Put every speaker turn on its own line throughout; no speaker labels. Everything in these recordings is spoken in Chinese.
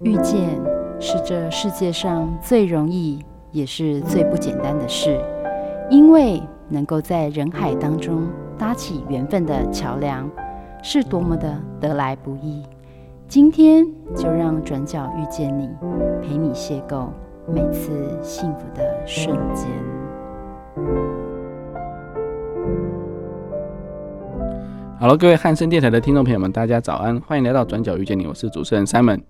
遇见是这世界上最容易也是最不简单的事，因为能够在人海当中搭起缘分的桥梁，是多么的得来不易。今天就让转角遇见你，陪你邂逅每次幸福的瞬间。
好了，各位汉声电台的听众朋友们，大家早安，欢迎来到转角遇见你，我是主持人 Simon，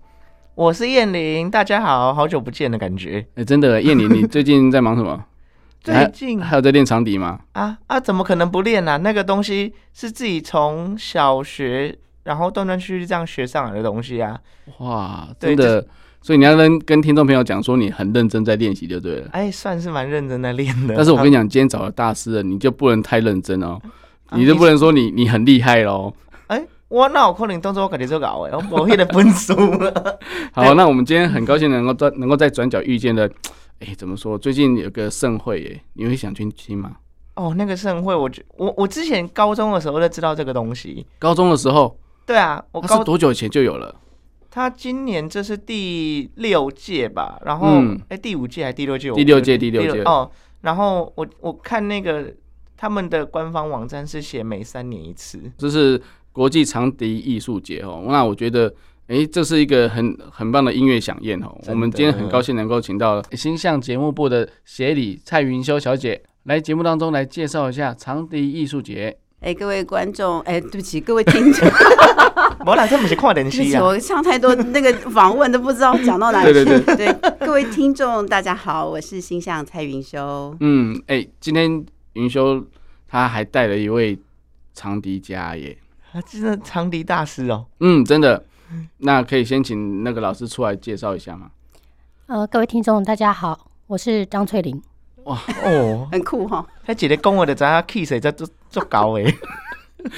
我是燕玲，大家好，好久不见的感觉。
哎、欸，真的，燕玲，你最近在忙什么？
最近
还，还有在练长笛吗？
啊啊，怎么可能不练啊？那个东西是自己从小学。然后断断续续这样学上来的东西啊，
哇，真的，所以你要跟跟听众朋友讲说你很认真在练习就对了。
哎，算是蛮认真在练的。
但是我跟你讲，今天找了大师了，你就不能太认真哦，你就不能说你你很厉害喽。
哎，我那我可能动作我肯定做搞哎，我我的分数。
好，那我们今天很高兴能够在能够在转角遇见的，哎，怎么说？最近有个盛会耶，你会想去听吗？
哦，那个盛会，我我我之前高中的时候就知道这个东西。
高中的时候。
对啊，我高
是多久以前就有了？
他今年这是第六届吧，然后哎、嗯欸，第五届还是第六届？
第六届，第六届
哦。然后我我看那个他们的官方网站是写每三年一次，
就是国际长笛艺术节哦。那我觉得，哎、欸，这是一个很很棒的音乐响宴哦。我们今天很高兴能够请到星象节目部的协理蔡云修小姐来节目当中来介绍一下长笛艺术节。
哎，各位观众，哎，对不起，各位听众，
我俩这么是跨年期啊！
我唱太多那个访问都不知道讲到哪里去。对对对，对，各位听众，大家好，我是星象蔡云修。
嗯，哎，今天云修他还带了一位长笛家耶，
啊，真的长笛大师哦。
嗯，真的。那可以先请那个老师出来介绍一下吗？
呃，各位听众，大家好，我是张翠玲。
哇哦，
很酷哈！
他姐姐讲话的，知影 key 谁在做做高哎？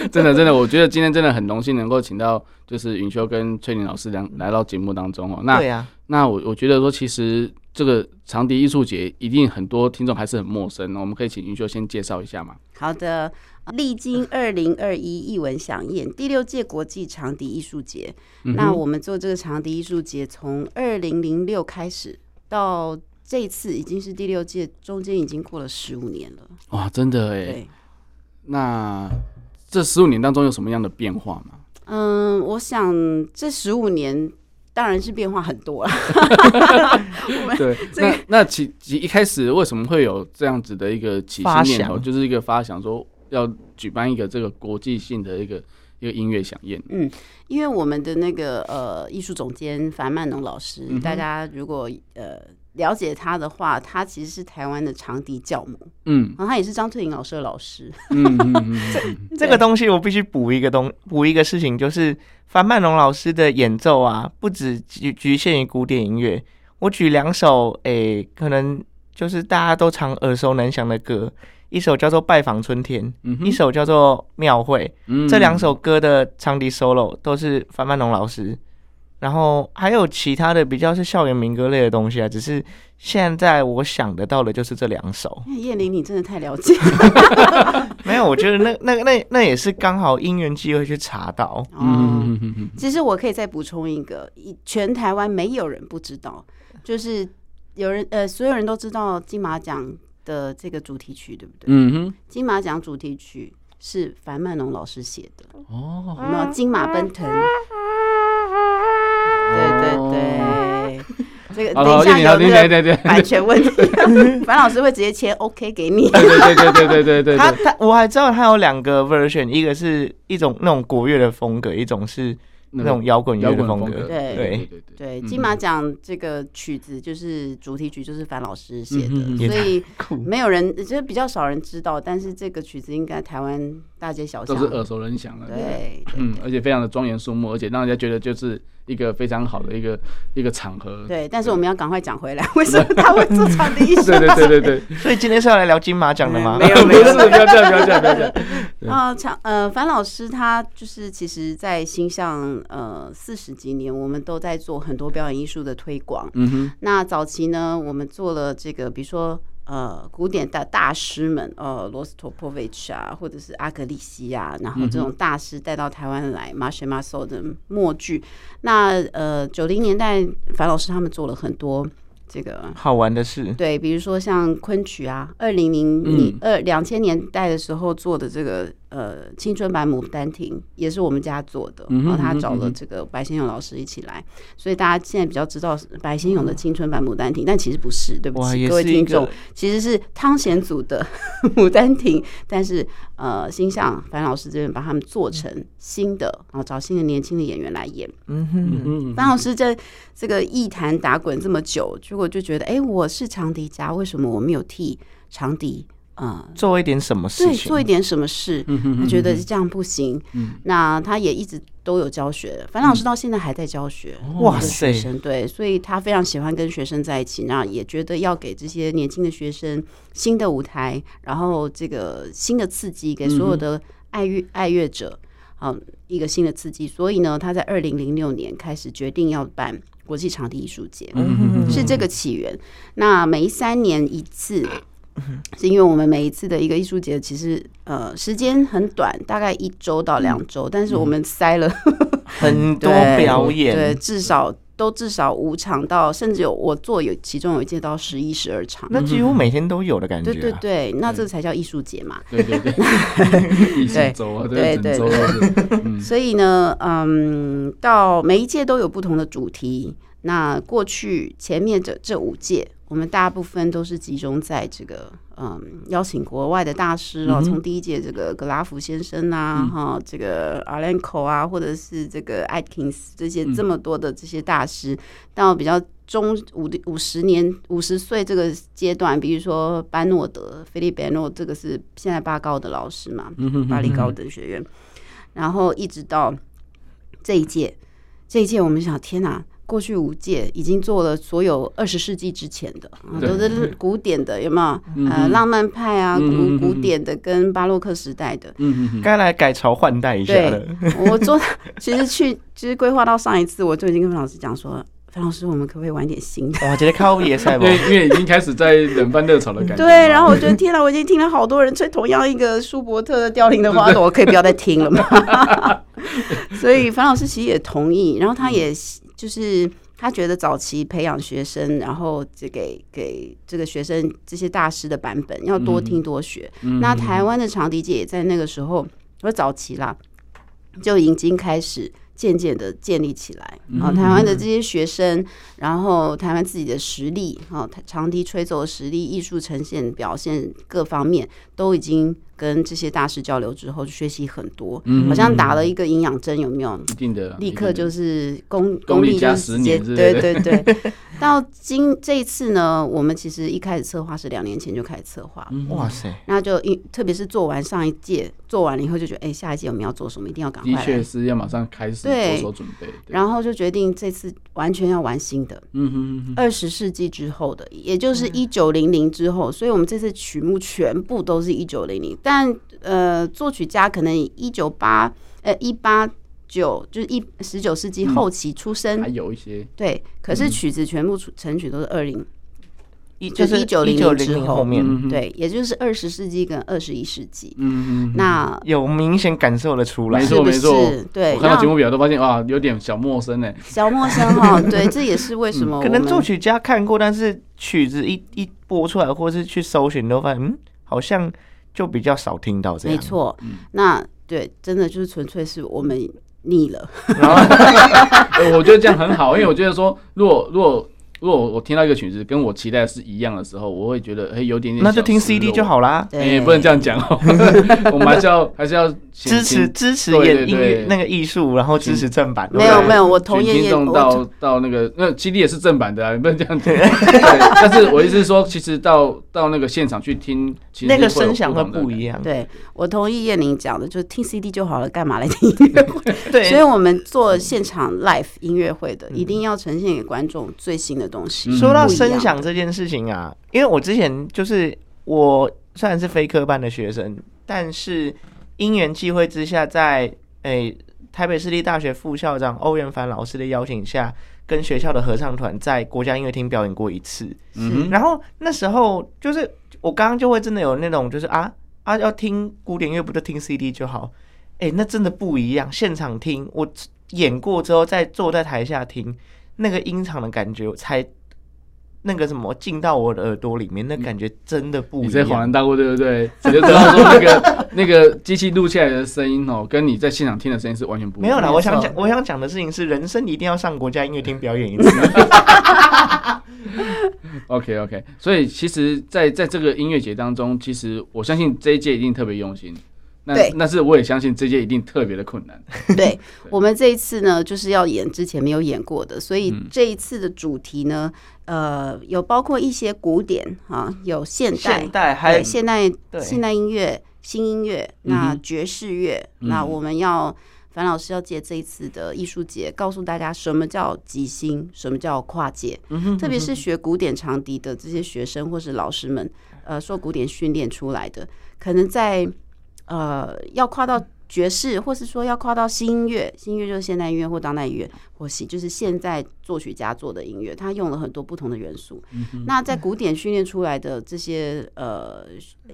真的真的，我觉得今天真的很荣幸能够请到就是云修跟翠玲老师两来到节目当中哦。那对啊，那我我觉得说，其实这个长笛艺术节一定很多听众还是很陌生，我们可以请云秀先介绍一下吗？
好的，历经二零二一艺文响宴第六届国际长笛艺术节，嗯、那我们做这个长笛艺术节从二零零六开始到。这次已经是第六届，中间已经过了十五年了。
哇，真的哎。那这十五年当中有什么样的变化吗？
嗯，我想这十五年当然是变化很多了。
对。那那起起一开始为什么会有这样子的一个起心念头，就是一个发想说要举办一个这个国际性的一个一个音乐响宴。
嗯，因为我们的那个呃艺术总监樊曼农老师，嗯、大家如果呃。了解他的话，他其实是台湾的长笛教母，嗯，然后他也是张翠玲老师的老师。嗯，
这这个东西我必须补一个东补一个事情，就是樊曼龙老师的演奏啊，不止局局限于古典音乐。我举两首，诶、欸，可能就是大家都常耳熟能详的歌，一首叫做《拜访春天》，嗯，一首叫做《庙会》。嗯，这两首歌的长笛 solo 都是樊曼龙老师。然后还有其他的比较是校园民歌类的东西啊，只是现在我想得到的就是这两首。
叶玲，你真的太了解。
没有，我觉得那 那那那也是刚好因缘机会去查到。
嗯，其实我可以再补充一个，全台湾没有人不知道，就是有人呃，所有人都知道金马奖的这个主题曲，对不对？嗯哼。金马奖主题曲是樊曼农老师写的。哦。那金马奔腾。对对对，这个等一下有那个版权问题，樊老师会直接签 OK 给你。
对对对对对对对，
他他我还知道他有两个 version，一个是一种那种国乐的风格，一种是。那种摇滚乐的风格，
对对。对，金马奖这个曲子就是主题曲，就是樊老师写的，所以 没有人，就是比较少人知道。但是这个曲子应该台湾大街小巷
都是耳熟能详的，
对，
嗯，而且非常的庄严肃穆，而且让人家觉得就是一个非常好的一个一个场合。
对，但是我们要赶快讲回来，为什么他会做长笛艺术？
对对对对对，
所以今天是要来聊金马奖的吗？
没有没有，
不要这样不要这样不要这样。
啊，长呃樊老师他就是其实在星象。呃，四十几年，我们都在做很多表演艺术的推广。嗯哼。那早期呢，我们做了这个，比如说呃古典的大师们，呃罗斯托波维奇啊，或者是阿格里西啊，然后这种大师带到台湾来，马歇马索的默剧。那呃九零年代，樊老师他们做了很多。这个
好玩的事，
对，比如说像昆曲啊，二零零零二两千年代的时候做的这个。呃，青春版《牡丹亭》也是我们家做的，然后他找了这个白先勇老师一起来，所以大家现在比较知道白先勇的青春版《牡丹亭》，但其实不是，对不起各位听众，其实是汤显祖的《牡丹亭》，但是呃，星象樊老师这边把他们做成新的，然后找新的年轻的演员来演。嗯哼，樊老师在这个艺坛打滚这么久，结果就觉得，哎，我是长笛家，为什么我没有替长笛？嗯，
做一点什么事情？
对，做一点什么事，他觉得这样不行。嗯，那他也一直都有教学，樊老师到现在还在教学。哇塞，对，所以他非常喜欢跟学生在一起，那也觉得要给这些年轻的学生新的舞台，然后这个新的刺激，给所有的爱乐爱乐者，好一个新的刺激。所以呢，他在二零零六年开始决定要办国际场地艺术节，是这个起源。那每三年一次。是因为我们每一次的一个艺术节，其实呃时间很短，大概一周到两周，但是我们塞了
很多表演，
对，至少都至少五场到，甚至有我做有其中有一届到十一十二场，
那几乎每天都有的感觉。
对对对，那这才叫艺术节嘛。
对对对，艺术 周啊，对对对。
所以呢，嗯，到每一届都有不同的主题。那过去前面这这五届。我们大部分都是集中在这个，嗯，邀请国外的大师哦，从第一届这个格拉夫先生啊，哈、嗯，这个阿兰科啊，或者是这个艾金斯这些这么多的这些大师，嗯、到比较中五五十年五十岁这个阶段，比如说班诺德、菲利班诺，这个是现在巴高的老师嘛，巴黎高等学院，然后一直到这一届，这一届我们想，天哪！过去五届已经做了所有二十世纪之前的，都是古典的，有没有？呃，浪漫派啊，古古典的跟巴洛克时代的，
该来改朝换代一下了。
我做，其实去，其实规划到上一次，我就已经跟樊老师讲说，樊老师，我们可不可以玩点新的？
哇，觉得靠野赛，
因为因为已经开始在冷饭热炒的感觉。
对，然后我觉得天哪，我已经听了好多人吹同样一个舒伯特的凋零的花朵，我可以不要再听了吗？所以樊老师其实也同意，然后他也。就是他觉得早期培养学生，然后就给给这个学生这些大师的版本要多听多学。嗯、那台湾的长笛界也在那个时候，说早期啦，就已经开始渐渐的建立起来。啊，台湾的这些学生，然后台湾自己的实力，啊，长笛吹奏的实力、艺术呈现、表现各方面都已经。跟这些大师交流之后，就学习很多，好像打了一个营养针，有没有？
一定的，
立刻就是功
功力加十年，
对对对。到今这一次呢，我们其实一开始策划是两年前就开始策划，
哇塞！
那就一特别是做完上一届，做完了以后就觉得，哎，下一届我们要做什么，一定要赶快。
的确是要马上开始着手准备，
然后就决定这次完全要玩新的，嗯哼，二十世纪之后的，也就是一九零零之后，所以我们这次曲目全部都是一九零零。但呃，作曲家可能一九八呃一八九就是一十九世纪后期出生，
还有一些。
对，可是曲子全部成曲都是二零一就是一九零零之后。面。对，也就是二十世纪跟二十一世纪，嗯那
有明显感受得出来，
没错没错，
对，
我看到节目表都发现啊，有点小陌生呢，
小陌生哈，对，这也是为什么
可能作曲家看过，但是曲子一一播出来，或是去搜寻都发现，嗯，好像。就比较少听到这样，没
错。那对，真的就是纯粹是我们腻了。
然后 我觉得这样很好，因为我觉得说，如果如果。如果我听到一个曲子跟我期待的是一样的时候，我会觉得哎有点点。
那就听 CD 就好啦。
哎，不能这样讲哦，我们还是要还是要
支持支持演音乐那个艺术，然后支持正版。
没有没有，我同意。
听众到到那个那 CD 也是正版的啊，你不能这样讲。但是我意思是说，其实到到那个现场去听，
那个声响会不一样。
对，我同意叶宁讲的，就是听 CD 就好了，干嘛来听音乐会？对，所以我们做现场 live 音乐会的，一定要呈现给观众最新的东西。
说到声响这件事情啊，因为我之前就是我虽然是非科班的学生，但是因缘际会之下，在诶、欸、台北市立大学副校长欧元凡老师的邀请下，跟学校的合唱团在国家音乐厅表演过一次。嗯，然后那时候就是我刚刚就会真的有那种就是啊啊要听古典乐不就听 CD 就好？哎、那真的不一样，现场听我演过之后再坐在台下听，那个音场的感觉才。那个什么进到我的耳朵里面，那感觉真的不一样。你
在恍然大悟，对不对？你就知道说那个 那个机器录下来的声音哦，跟你在现场听的声音是完全不一样。
没有啦，我想讲，我想讲的事情是，人生一定要上国家音乐厅表演一次。
OK OK，所以其实在，在在这个音乐节当中，其实我相信这一届一定特别用心。对，但是我也相信这届一定特别的困难。
对，对我们这一次呢，就是要演之前没有演过的，所以这一次的主题呢，嗯、呃，有包括一些古典啊，有现代，
现代还有
现代现代音乐、新音乐，那爵士乐，嗯、那我们要樊老师要借这一次的艺术节，告诉大家什么叫即兴，什么叫跨界，嗯哼嗯哼，特别是学古典长笛的这些学生或是老师们，呃，受古典训练出来的，可能在。呃，要跨到爵士，或是说要跨到新音乐，新音乐就是现代音乐或当代音乐，或是就是现在作曲家做的音乐，他用了很多不同的元素。嗯、那在古典训练出来的这些呃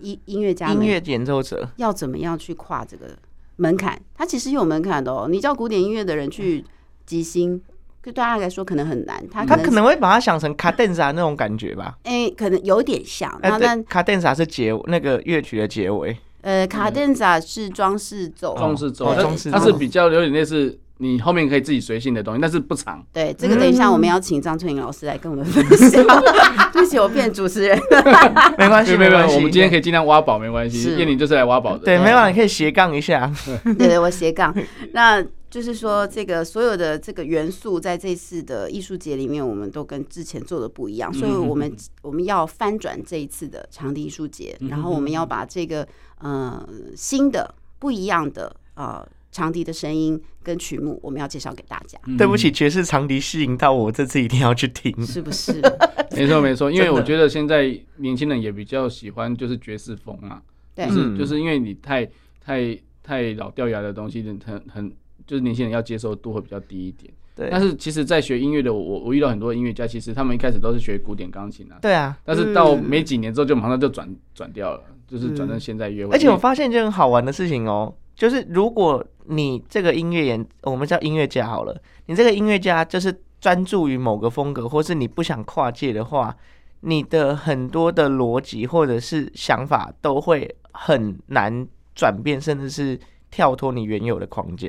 音音乐家、音乐
演奏者，
要怎么样去跨这个门槛？他其实有门槛的哦。你叫古典音乐的人去即兴，对大家来说可能很难。他可
能他可能会把它想成卡顿萨那种感觉吧？
哎、欸，可能有点像。
那卡顿萨是结那个乐曲的结尾。
呃，卡顿萨是装饰走，
装饰奏，它是比较有点类似你后面可以自己随性的东西，但是不长。
对，这个等一下我们要请张翠玲老师来跟我们分享。对不起，我变主持人，
没关系，
没关系，我们今天可以尽量挖宝，没关系。燕玲就是来挖宝的，
对，没有，你可以斜杠一下。
对对，我斜杠。那就是说，这个所有的这个元素，在这次的艺术节里面，我们都跟之前做的不一样，所以我们我们要翻转这一次的长笛艺术节，然后我们要把这个。呃，新的不一样的呃长笛的声音跟曲目，我们要介绍给大家。
嗯、对不起，爵士长笛吸引到我，这次一定要去听，
是不是？
没错没错，因为我觉得现在年轻人也比较喜欢就是爵士风嘛，对就是就是因为你太太太老掉牙的东西，很很就是年轻人要接受度会比较低一点。对，但是其实，在学音乐的我，我遇到很多音乐家，其实他们一开始都是学古典钢琴啊。
对啊，
但是到没几年之后，就马上就转转掉了。就是转成现在乐，
而且我发现一件很好玩的事情哦，就是如果你这个音乐人，我们叫音乐家好了，你这个音乐家就是专注于某个风格，或是你不想跨界的话，你的很多的逻辑或者是想法都会很难转变，甚至是跳脱你原有的框架。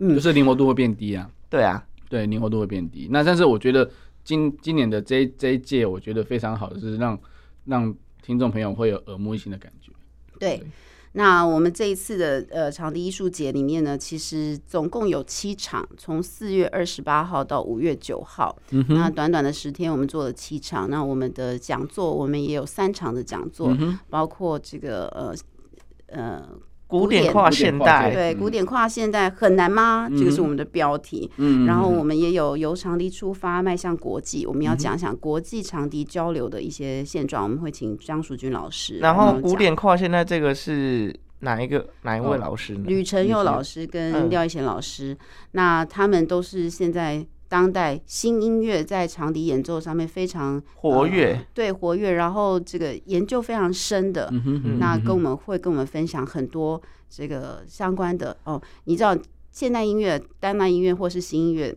嗯，就是灵活度会变低啊。
对啊，
对，灵活度会变低。那但是我觉得今今年的这一这一届，我觉得非常好的是让让。听众朋友会有耳目一新的感觉。
对，对，那我们这一次的呃场地艺术节里面呢，其实总共有七场，从四月二十八号到五月九号，嗯、那短短的十天，我们做了七场。那我们的讲座，我们也有三场的讲座，嗯、包括这个呃呃。
古典跨现代，
对，古典跨现代很难吗？这个是我们的标题。嗯，然后我们也有由长笛出发，迈向国际。我们要讲讲国际长笛交流的一些现状。我们会请张淑君老师。
然后古典跨现代这个是哪一个哪一位老师呢？
吕承佑老师跟廖一贤老师，那他们都是现在。当代新音乐在长笛演奏上面非常
活跃，
对活跃，然后这个研究非常深的，那跟我们会跟我们分享很多这个相关的哦。你知道现代音乐、当代音乐或是新音乐，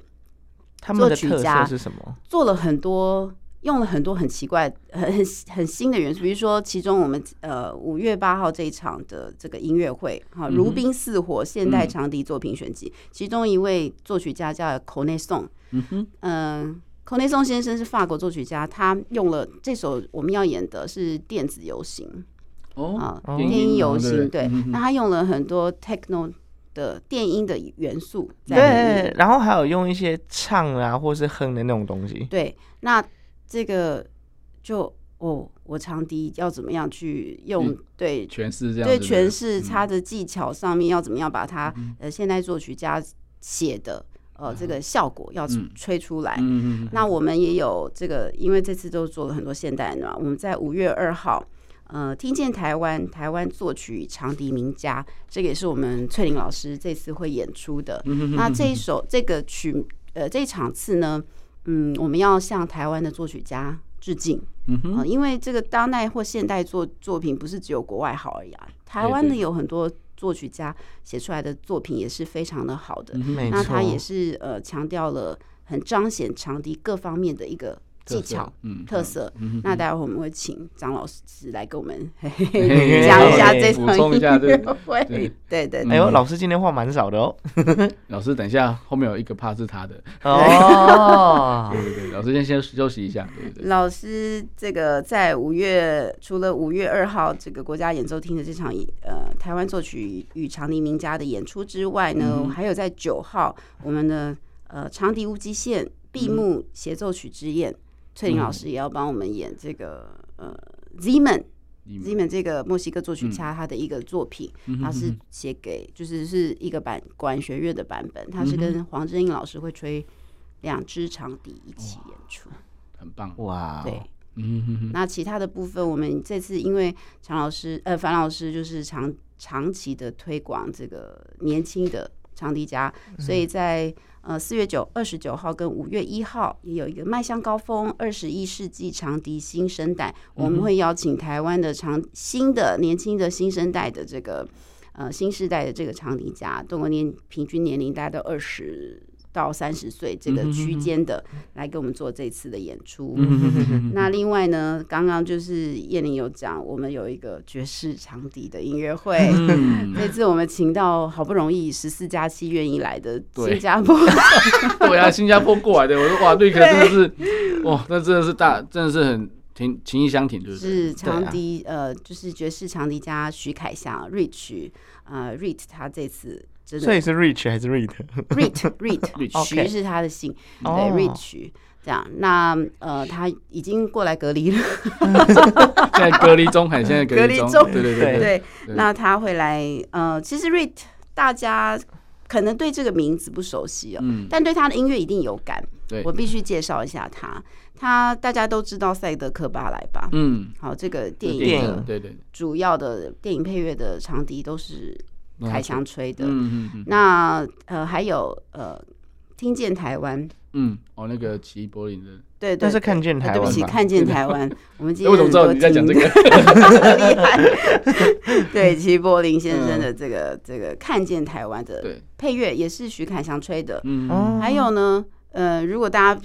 他们的特色是什么？
做了很多，用了很多很奇怪、很很很新的元素，比如说其中我们呃五月八号这一场的这个音乐会，哈，如冰似火现代长笛作品选集，其中一位作曲家叫 Connaisson。嗯哼，嗯，孔内松先生是法国作曲家，他用了这首我们要演的是电子游行。哦，啊，电音游行，对，那他用了很多 techno 的电音的元素在里面，
对，然后还有用一些唱啊或是哼的那种东西，
对，那这个就哦，我长笛要怎么样去用对
诠释这样，
对诠释它的技巧上面要怎么样把它呃现代作曲家写的。呃，这个效果要吹出来。嗯、那我们也有这个，因为这次都做了很多现代的嘛。我们在五月二号，呃，听见台湾台湾作曲长笛名家，这个也是我们翠玲老师这次会演出的。嗯、那这一首这个曲呃这一场次呢，嗯，我们要向台湾的作曲家致敬。嗯哼、呃，因为这个当代或现代作作品不是只有国外好而已啊，台湾的有很多作曲家写出来的作品也是非常的好的。
嗯、
那他也是呃强调了很彰显长笛各方面的一个。技巧，嗯，特色。那待会我们会请张老师来跟我们 讲一下这场音乐会。对对，
哎呦，老师今天话蛮少的哦。
老师，等一下后面有一个 part 是他的
哦。
对对对，老师先先休息一下。对对。
老师，这个在五月，除了五月二号这个国家演奏厅的这场呃台湾作曲与长笛名家的演出之外呢，还有在九号我们的呃长笛无极限闭幕协奏曲之夜。翠玲老师也要帮我们演这个呃，Zeman，Zeman 这个墨西哥作曲家他的一个作品，他是写给就是是一个版管弦乐的版本，他是跟黄真英老师会吹两支长笛一起演出，
很棒。
哇！
对，嗯，那其他的部分我们这次因为常老师呃樊老师就是长长期的推广这个年轻的长笛家，所以在。呃，四月九、二十九号跟五月一号也有一个迈向高峰二十一世纪长笛新生代，我们会邀请台湾的长新的年轻的新生代的这个呃新时代的这个长笛家，中国年平均年龄大概都二十。到三十岁这个区间的来给我们做这次的演出。那另外呢，刚刚就是叶玲有讲，我们有一个爵士长笛的音乐会。这次我们请到好不容易十四加七愿意来的新加坡，
对啊，新加坡过来的，我说哇，瑞克真的是哇，那真的是大，真的是很挺情意相挺，就是
是长笛呃，就是爵士长笛家徐凯翔 Rich 呃 Rit 他这次。
所以是 Rich 还是
Reed？Reed，Reed，徐是他的姓，对，Rich 这样。那呃，他已经过来隔离了，
在隔离中，还现在隔离中。对对对
对。那他会来，呃，其实 Reed 大家可能对这个名字不熟悉哦，但对他的音乐一定有感。我必须介绍一下他，他大家都知道赛德克巴莱吧？嗯，好，这个电影对对，主要的电影配乐的长笛都是。凯翔吹的，嗯嗯那呃还有呃，听见台湾，
嗯，哦那个齐柏林的，
对对，
但是看见台湾，
对不起，看见 台湾，我们今天我
怎么知道你在讲这个？
厉害，对齐柏林先生的这个这个看见台湾的配乐也是徐凯翔吹的，嗯，还有呢，呃，如果大家。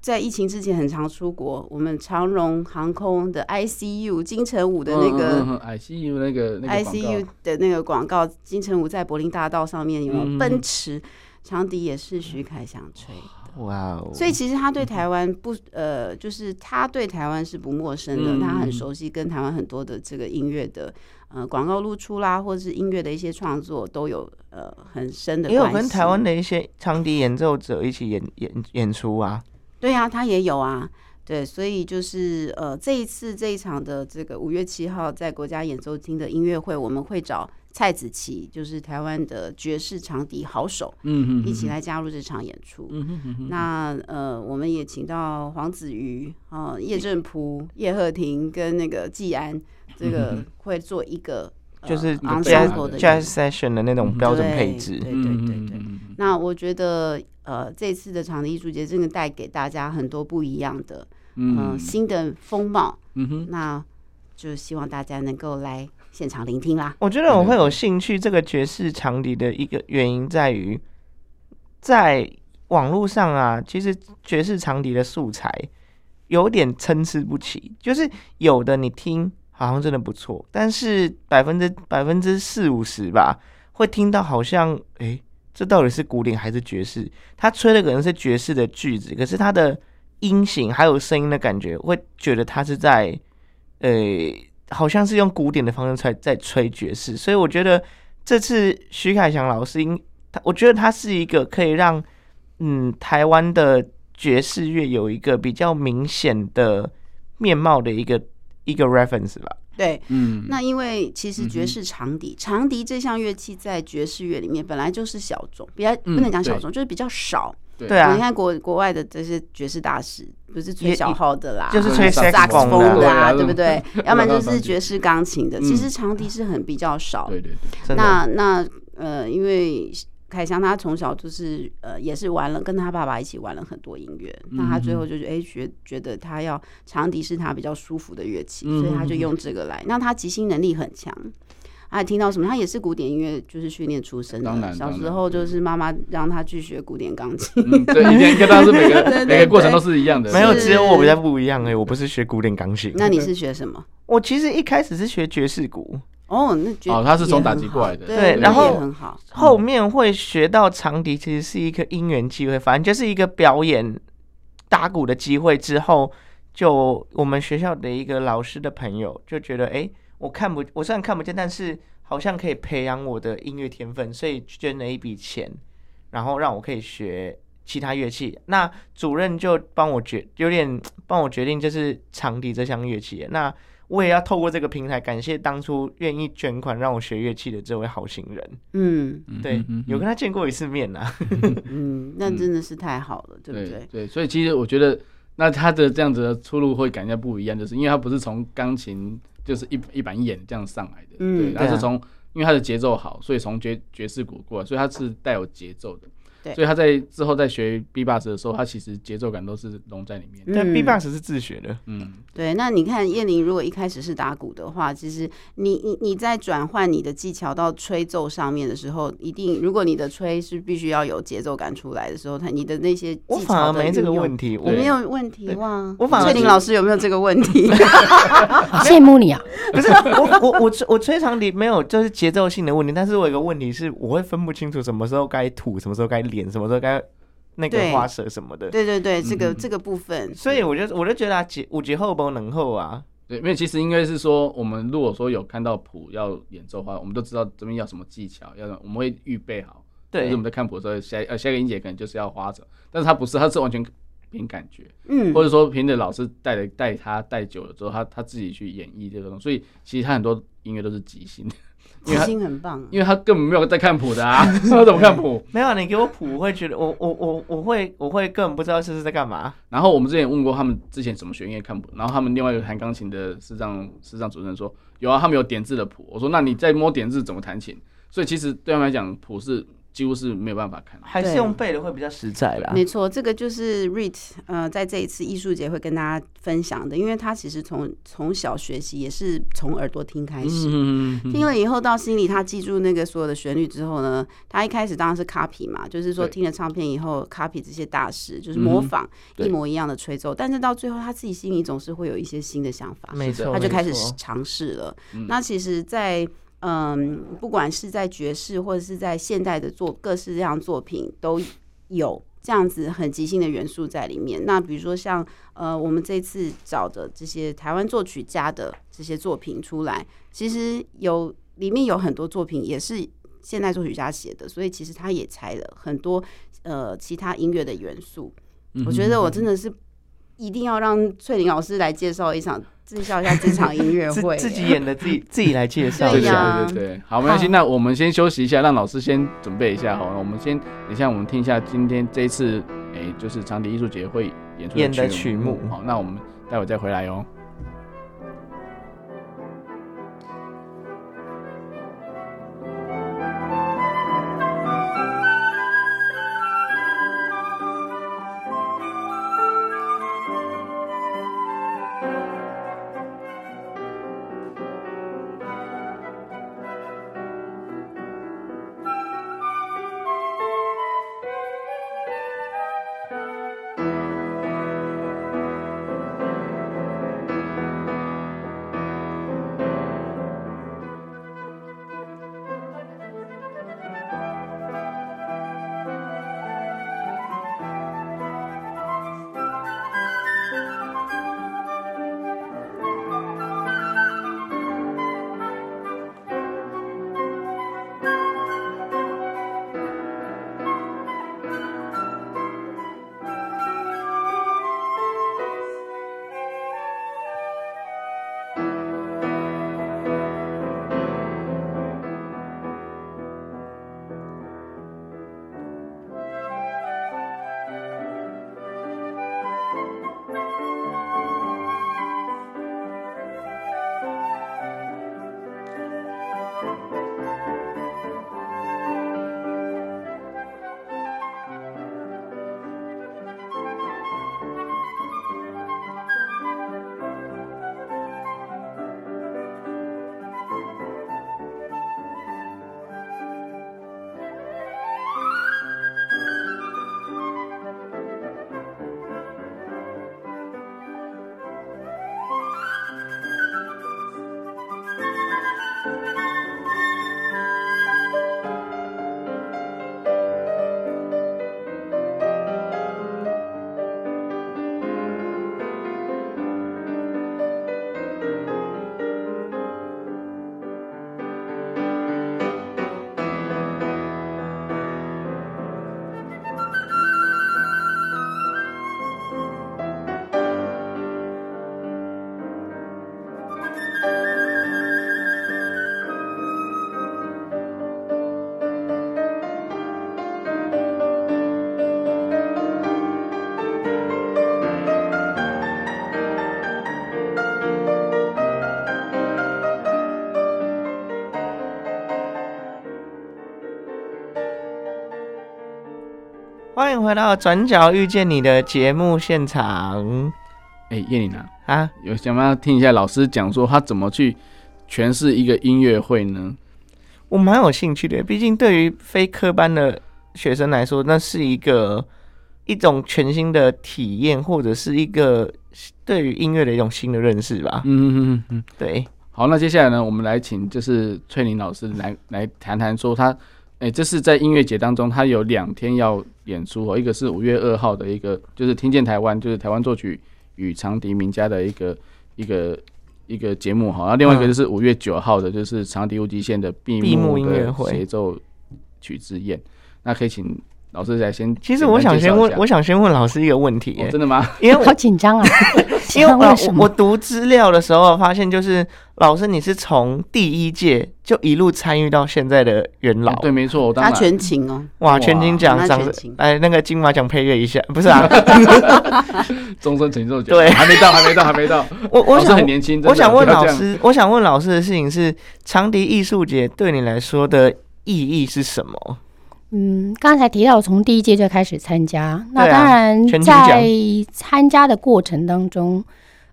在疫情之前很常出国，我们长荣航空的 ICU 金城武的那个
ICU 那个
ICU 的那个广告，金城武在柏林大道上面有没有奔驰长笛也是徐凯翔吹的，哇哦！所以其实他对台湾不呃，就是他对台湾是不陌生的，他很熟悉跟台湾很多的这个音乐的呃广告露出啦，或者是音乐的一些创作都有呃很深的。也有
跟台湾的一些长笛演奏者一起演演演出啊。
对呀、啊，他也有啊，对，所以就是呃，这一次这一场的这个五月七号在国家演奏厅的音乐会，我们会找蔡子琪，就是台湾的爵士长笛好手，嗯嗯，一起来加入这场演出。那呃，我们也请到黄子瑜啊、呃、叶振朴、叶鹤婷跟那个季安，这个会做一个。
就是 jazz jazz session 的那种标准配置，
对对对对，对。那我觉得，呃，这次的场地艺术节真的带给大家很多不一样的，嗯，新的风貌。嗯哼，那就希望大家能够来现场聆听啦。
我觉得我会有兴趣这个爵士长笛的一个原因在于，在网络上啊，其实爵士长笛的素材有点参差不齐，就是有的你听。好像真的不错，但是百分之百分之四五十吧，会听到好像，哎、这到底是古典还是爵士？他吹的可能是爵士的句子，可是他的音型还有声音的感觉，会觉得他是在，呃、好像是用古典的方式在在吹爵士。所以我觉得这次徐凯翔老师，应他，我觉得他是一个可以让，嗯，台湾的爵士乐有一个比较明显的面貌的一个。一个 reference 吧，
对，嗯，那因为其实爵士长笛，长笛这项乐器在爵士乐里面本来就是小众，比较不能讲小众，就是比较少。
对。啊，
你看国国外的这些爵士大师，不是吹小号的啦，
就是吹萨克斯
风的啊，对不对？要不然就是爵士钢琴的。其实长笛是很比较少。对对对。那那呃，因为凯翔他从小就是呃也是玩了，跟他爸爸一起玩了很多音乐。那他最后就是哎觉觉得他要长笛是他比较舒服的乐器，所以他就用这个来。那他即兴能力很强。还听到什么？他也是古典音乐，就是训练出身的。小时候就是妈妈让他去学古典钢琴。
嗯，对，一天跟他是每个 每个过程都是一样的。
没有，只有我比较不一样哎，我不是学古典钢琴。
那你是学什么？
我其实一开始是学爵士鼓。
哦，那
哦，他是从打击过来的。
对，然后后面会学到长笛，其实是一个因缘机会，反正就是一个表演打鼓的机会。之后就我们学校的一个老师的朋友就觉得，哎。我看不，我虽然看不见，但是好像可以培养我的音乐天分，所以捐了一笔钱，然后让我可以学其他乐器。那主任就帮我决，有点帮我决定，就是长笛这项乐器。那我也要透过这个平台，感谢当初愿意捐款让我学乐器的这位好心人。
嗯，
对，有跟他见过一次面呐。
嗯，那真的是太好了，对不对？
对，所以其实我觉得，那他的这样子的出路会感觉不一样，就是因为他不是从钢琴。就是一一板一眼这样上来的，嗯、对，他是从，因为他的节奏好，所以从爵爵士鼓过来，所以他是带有节奏的。对所以他在之后在学 B-box 的时候，他其实节奏感都是融在里面。
但 B-box 是自学的。
嗯，
对。那你看叶玲，如果一开始是打鼓的话，其实你你你在转换你的技巧到吹奏上面的时候，一定如果你的吹是必须要有节奏感出来的时候，他你的那些技巧
我反而没这个问题，
我没有问题哇。
我反而
翠玲老师有没有这个问题？
羡慕你啊！
不是我我我吹我吹长笛没有就是节奏性的问题，但是我有个问题是，我会分不清楚什么时候该吐，什么时候该。脸什么时候该那个花舌什么的？
对对对，这个这个部分，
所以我就我就觉得啊，节五级后不能后啊。
对，因为其实应该是说，我们如果说有看到谱要演奏的话，我们都知道这边要什么技巧，要我们会预备好。对，就是我们在看谱的时候，下呃下个音节可能就是要花舌，但是他不是，他是完全凭感觉，嗯，或者说凭着老师带的带他带久了之后，他他自己去演绎这个东西，所以其实他很多音乐都是即兴的。
即兴很棒，
因为他根本没有在看谱的啊，他怎么看谱？
没有，你给我谱，我会觉得我我我我会我会根本不知道这是在干嘛。
然后我们之前问过他们之前怎么学音乐看谱，然后他们另外一个弹钢琴的视障视障主任说有啊，他们有点字的谱。我说那你在摸点字怎么弹琴？所以其实对他们来讲谱是。几乎是没有办法看，
还是用背的会比较实在啦。
没错，这个就是 RIT 呃，在这一次艺术节会跟大家分享的，因为他其实从从小学习也是从耳朵听开始，嗯、听了以后到心里，他记住那个所有的旋律之后呢，他一开始当然是 copy 嘛，就是说听了唱片以后对 copy 这些大师，就是模仿一模一样的吹奏，嗯、但是到最后他自己心里总是会有一些新的想法，
没错，
他就开始尝试了。那其实，在嗯，不管是在爵士或者是在现代的作各式各样作品，都有这样子很即兴的元素在里面。那比如说像呃，我们这次找的这些台湾作曲家的这些作品出来，其实有里面有很多作品也是现代作曲家写的，所以其实他也拆了很多呃其他音乐的元素。嗯、我觉得我真的是一定要让翠玲老师来介绍一场。介绍一下这场音乐 会，
自己演的自己自己来介绍一下，
对对对，好，没关系，那我们先休息一下，让老师先准备一下，好，我们先等一下，我们听一下今天这一次，哎、欸，就是长笛艺术节会演出的曲目，好，那我们待会再回来哟。
欢迎回到《转角遇见你》的节目现场。
哎、欸，叶玲啊，
啊，
有想不想听一下老师讲说他怎么去诠释一个音乐会呢？
我蛮有兴趣的，毕竟对于非科班的学生来说，那是一个一种全新的体验，或者是一个对于音乐的一种新的认识吧。
嗯嗯嗯嗯，
对。
好，那接下来呢，我们来请就是翠玲老师来来谈谈说他，哎、欸，这是在音乐节当中，他有两天要演出哦，一个是五月二号的一个，就是听见台湾，就是台湾作曲与长笛名家的一个一个。一个节目哈，然后另外一个就是五月九号的，就是长笛无极限的闭幕音乐会协奏曲之宴。那可以请老师来先。
其实我想先问，我想先问老师一个问题。
真的吗？
因为
好紧张啊！
因为我我读资料的时候发现，就是老师你是从第一届就一路参与到现在的元老。
对，没错，
他全勤哦。
哇，全勤奖掌声！哎，那个金马奖配乐一下，不是啊？
终身成就奖。
对，
还没到，还没到，还没到。
我我想
很年轻，
我想问老师，我想问老师的事情是，长笛艺术节对你来说的意义是什么？
嗯，刚才提到从第一届就开始参加，那当然在参加的过程当中，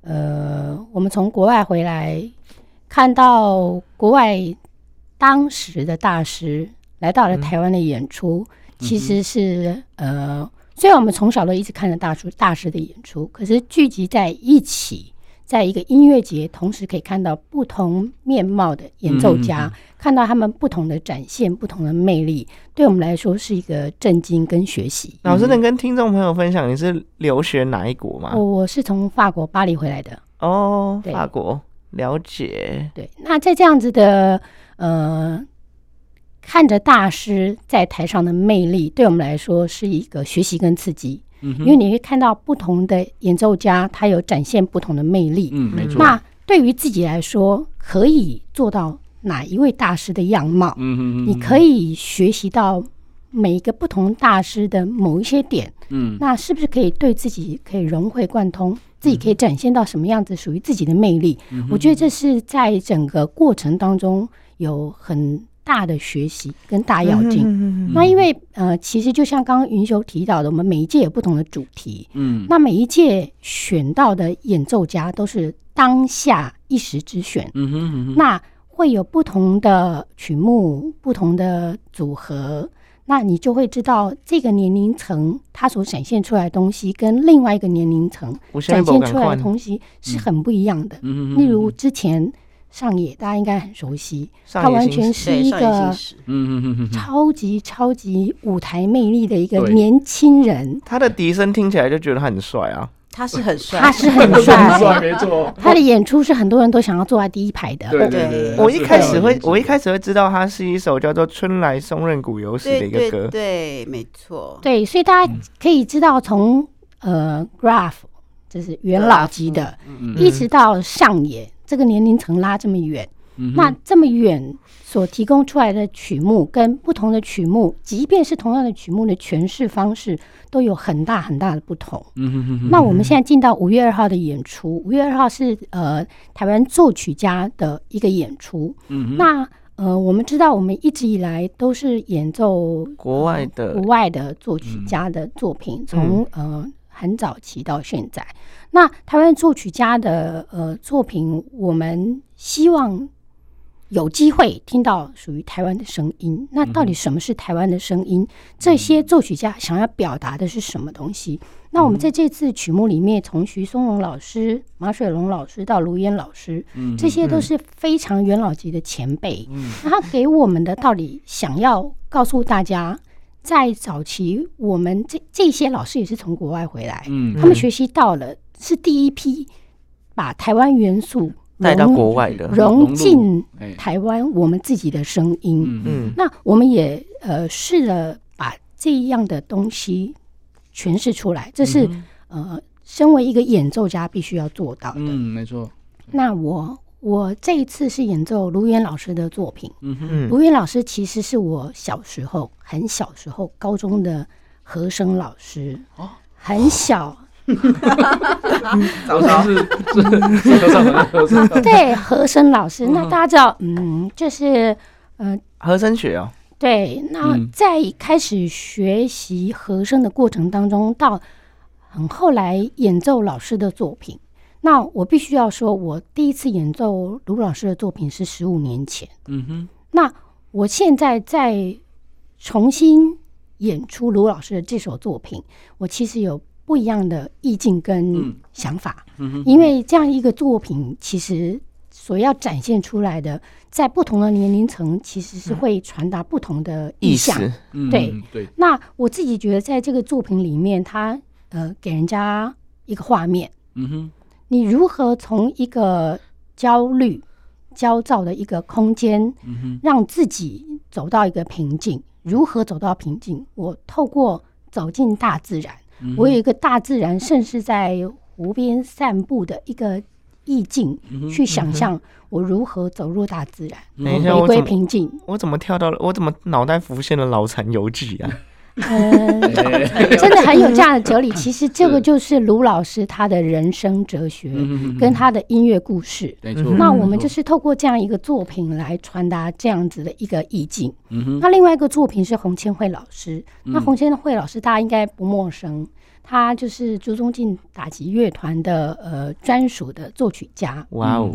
呃，我们从国外回来，看到国外当时的大师来到了台湾的演出，嗯、其实是呃，虽然我们从小都一直看着大叔大师的演出，可是聚集在一起。在一个音乐节，同时可以看到不同面貌的演奏家，嗯、看到他们不同的展现、不同的魅力，对我们来说是一个震惊跟学习。
老师能跟听众朋友分享你是留学哪一国吗？
我我是从法国巴黎回来的。
哦，法国，了解。
对，那在这样子的呃，看着大师在台上的魅力，对我们来说是一个学习跟刺激。因为你会看到不同的演奏家，他有展现不同的魅力。
嗯，没错。
那对于自己来说，可以做到哪一位大师的样貌？嗯嗯，你可以学习到每一个不同大师的某一些点。嗯，那是不是可以对自己可以融会贯通？自己可以展现到什么样子属于自己的魅力？我觉得这是在整个过程当中有很。大的学习跟大要进，嗯、那因为呃，其实就像刚刚云修提到的，我们每一届有不同的主题，嗯，那每一届选到的演奏家都是当下一时之选，嗯哼，嗯哼，那会有不同的曲目、不同的组合，那你就会知道这个年龄层它所展现出来的东西跟另外一个年龄层展现出来的东西是很不一样的，例如之前。上野大家应该很熟悉，他完全是一个超级超级舞台魅力的一个年轻人。
他的笛声听起来就觉得他很帅啊，
他是很帅，
他是很帅，没错。他的演出是很多人都想要坐在第一排的。
对对对，我一开始会，我一开始会知道他是一首叫做《春来松任谷由实》的一个歌，
对，没错。
对，所以大家可以知道，从呃 Graph 就是元老级的，一直到上野。这个年龄层拉这么远，嗯、那这么远所提供出来的曲目跟不同的曲目，即便是同样的曲目的诠释方式，都有很大很大的不同。嗯、哼哼哼那我们现在进到五月二号的演出，五月二号是呃台湾作曲家的一个演出。嗯、哼那呃我们知道，我们一直以来都是演奏
国外的
国外的作曲家的作品，从、嗯、呃。很早期到现在，那台湾作曲家的呃作品，我们希望有机会听到属于台湾的声音。那到底什么是台湾的声音？这些作曲家想要表达的是什么东西？那我们在这次曲目里面，从徐松荣老师、马水龙老师到卢燕老师，这些都是非常元老级的前辈。那他给我们的到底想要告诉大家？在早期，我们这这些老师也是从国外回来，嗯，他们学习到了是第一批把台湾元素
带到国外的，
融进台湾我们自己的声音，嗯，那我们也呃试了把这样的东西诠释出来，这是呃身为一个演奏家必须要做到的，
嗯，没错。
那我。我这一次是演奏卢远老师的作品。嗯哼，卢远老师其实是我小时候很小时候高中的和声老师。哦，很小。
老师是和声，
对和声老师。那大家知道，嗯，就是嗯，
和声学哦。
对，那在开始学习和声的过程当中，到很后来演奏老师的作品，那我必须要说，我第一次演奏卢老师的作品是十五年前。嗯哼，那我现在在重新演出卢老师的这首作品，我其实有不一样的意境跟想法。嗯哼，因为这样一个作品，其实所要展现出来的，在不同的年龄层，其实是会传达不同的意象。对对。那我自己觉得，在这个作品里面，它。呃，给人家一个画面，嗯哼，你如何从一个焦虑、焦躁的一个空间，嗯，让自己走到一个平静？如何走到平静？我透过走进大自然，嗯、我有一个大自然，甚至在湖边散步的一个意境，嗯、去想象我如何走入大自然，回归平静。
我怎么跳到了？我怎么脑袋浮现了《脑残游记》啊？
嗯，真的很有这样的哲理。其实这个就是卢老师他的人生哲学，跟他的音乐故事。那我们就是透过这样一个作品来传达这样子的一个意境。那另外一个作品是洪千惠老师。那洪千惠老师大家应该不陌生，他就是朱宗庆打击乐团的呃专属的作曲家。哇哦。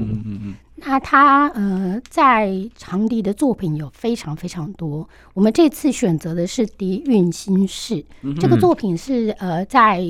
那他呃，在长笛的作品有非常非常多。我们这次选择的是《笛韵心事》，这个作品是呃，在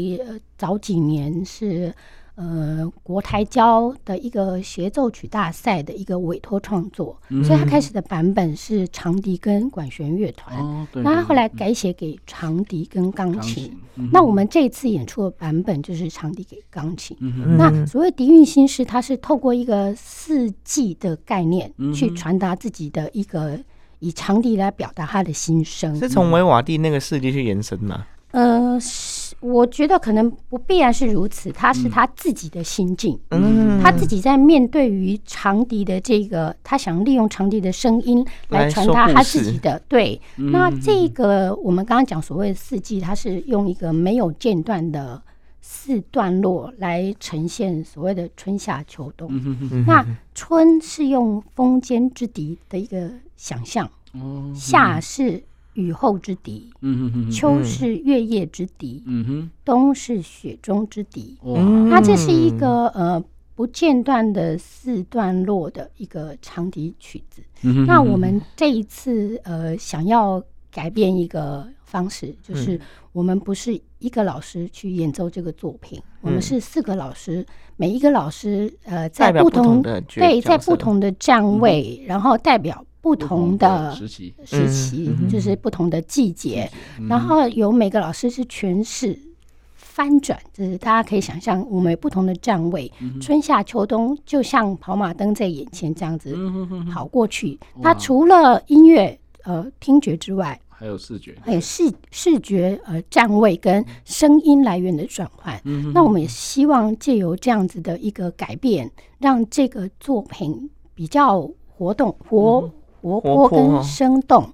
早几年是。呃，国台交的一个协奏曲大赛的一个委托创作，嗯、所以他开始的版本是长笛跟管弦乐团，哦、那他后来改写给长笛跟钢琴。嗯、那我们这次演出的版本就是长笛给钢琴。嗯、那所谓笛韵心事，它是透过一个四季的概念去传达自己的一个以长笛来表达他的心声，
是从维瓦蒂那个四季去延伸吗？
呃。我觉得可能不必然是如此，他是他自己的心境，嗯，他自己在面对于长笛的这个，他想利用长笛的声音来传达他自己的对。那这个我们刚刚讲所谓的四季，它是用一个没有间断的四段落来呈现所谓的春夏秋冬。那春是用风间之笛的一个想象，夏是。雨后之笛，秋是月夜之笛，冬是雪中之笛。那这是一个呃不间断的四段落的一个长笛曲子。那我们这一次呃想要改变一个方式，就是我们不是一个老师去演奏这个作品，我们是四个老师，每一个老师呃在不同的对在不同的站位，然后代表。不同的时期，时期就是不同的季节，然后有每个老师是诠释翻转，就是大家可以想象，我们有不同的站位，春夏秋冬就像跑马灯在眼前这样子跑过去。它除了音乐呃听觉之外，
还有视觉，
还有视视觉呃站位跟声音来源的转换。那我们也希望借由这样子的一个改变，让这个作品比较活动活。活泼跟生动，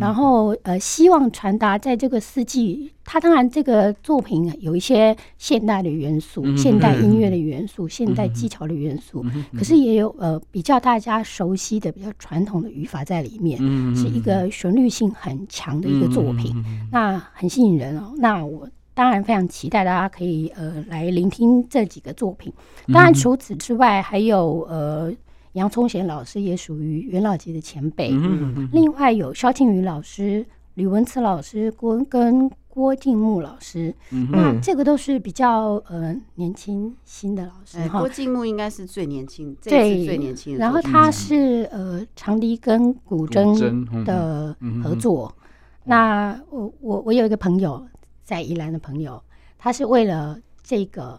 然后呃，希望传达在这个四季。它当然这个作品有一些现代的元素、现代音乐的元素、现代技巧的元素，可是也有呃比较大家熟悉的、比较传统的语法在里面，是一个旋律性很强的一个作品，那很吸引人哦。那我当然非常期待大家可以呃来聆听这几个作品。当然除此之外，还有呃。杨聪贤老师也属于元老级的前辈，嗯嗯、另外有萧庆宇老师、吕文慈老师、郭跟郭敬木老师，嗯、那这个都是比较呃年轻新的老师哈。
郭敬木应该是最年轻，对，最年轻的。
然后他是呃长笛跟古筝的合作。嗯、那我我我有一个朋友在宜兰的朋友，他是为了这个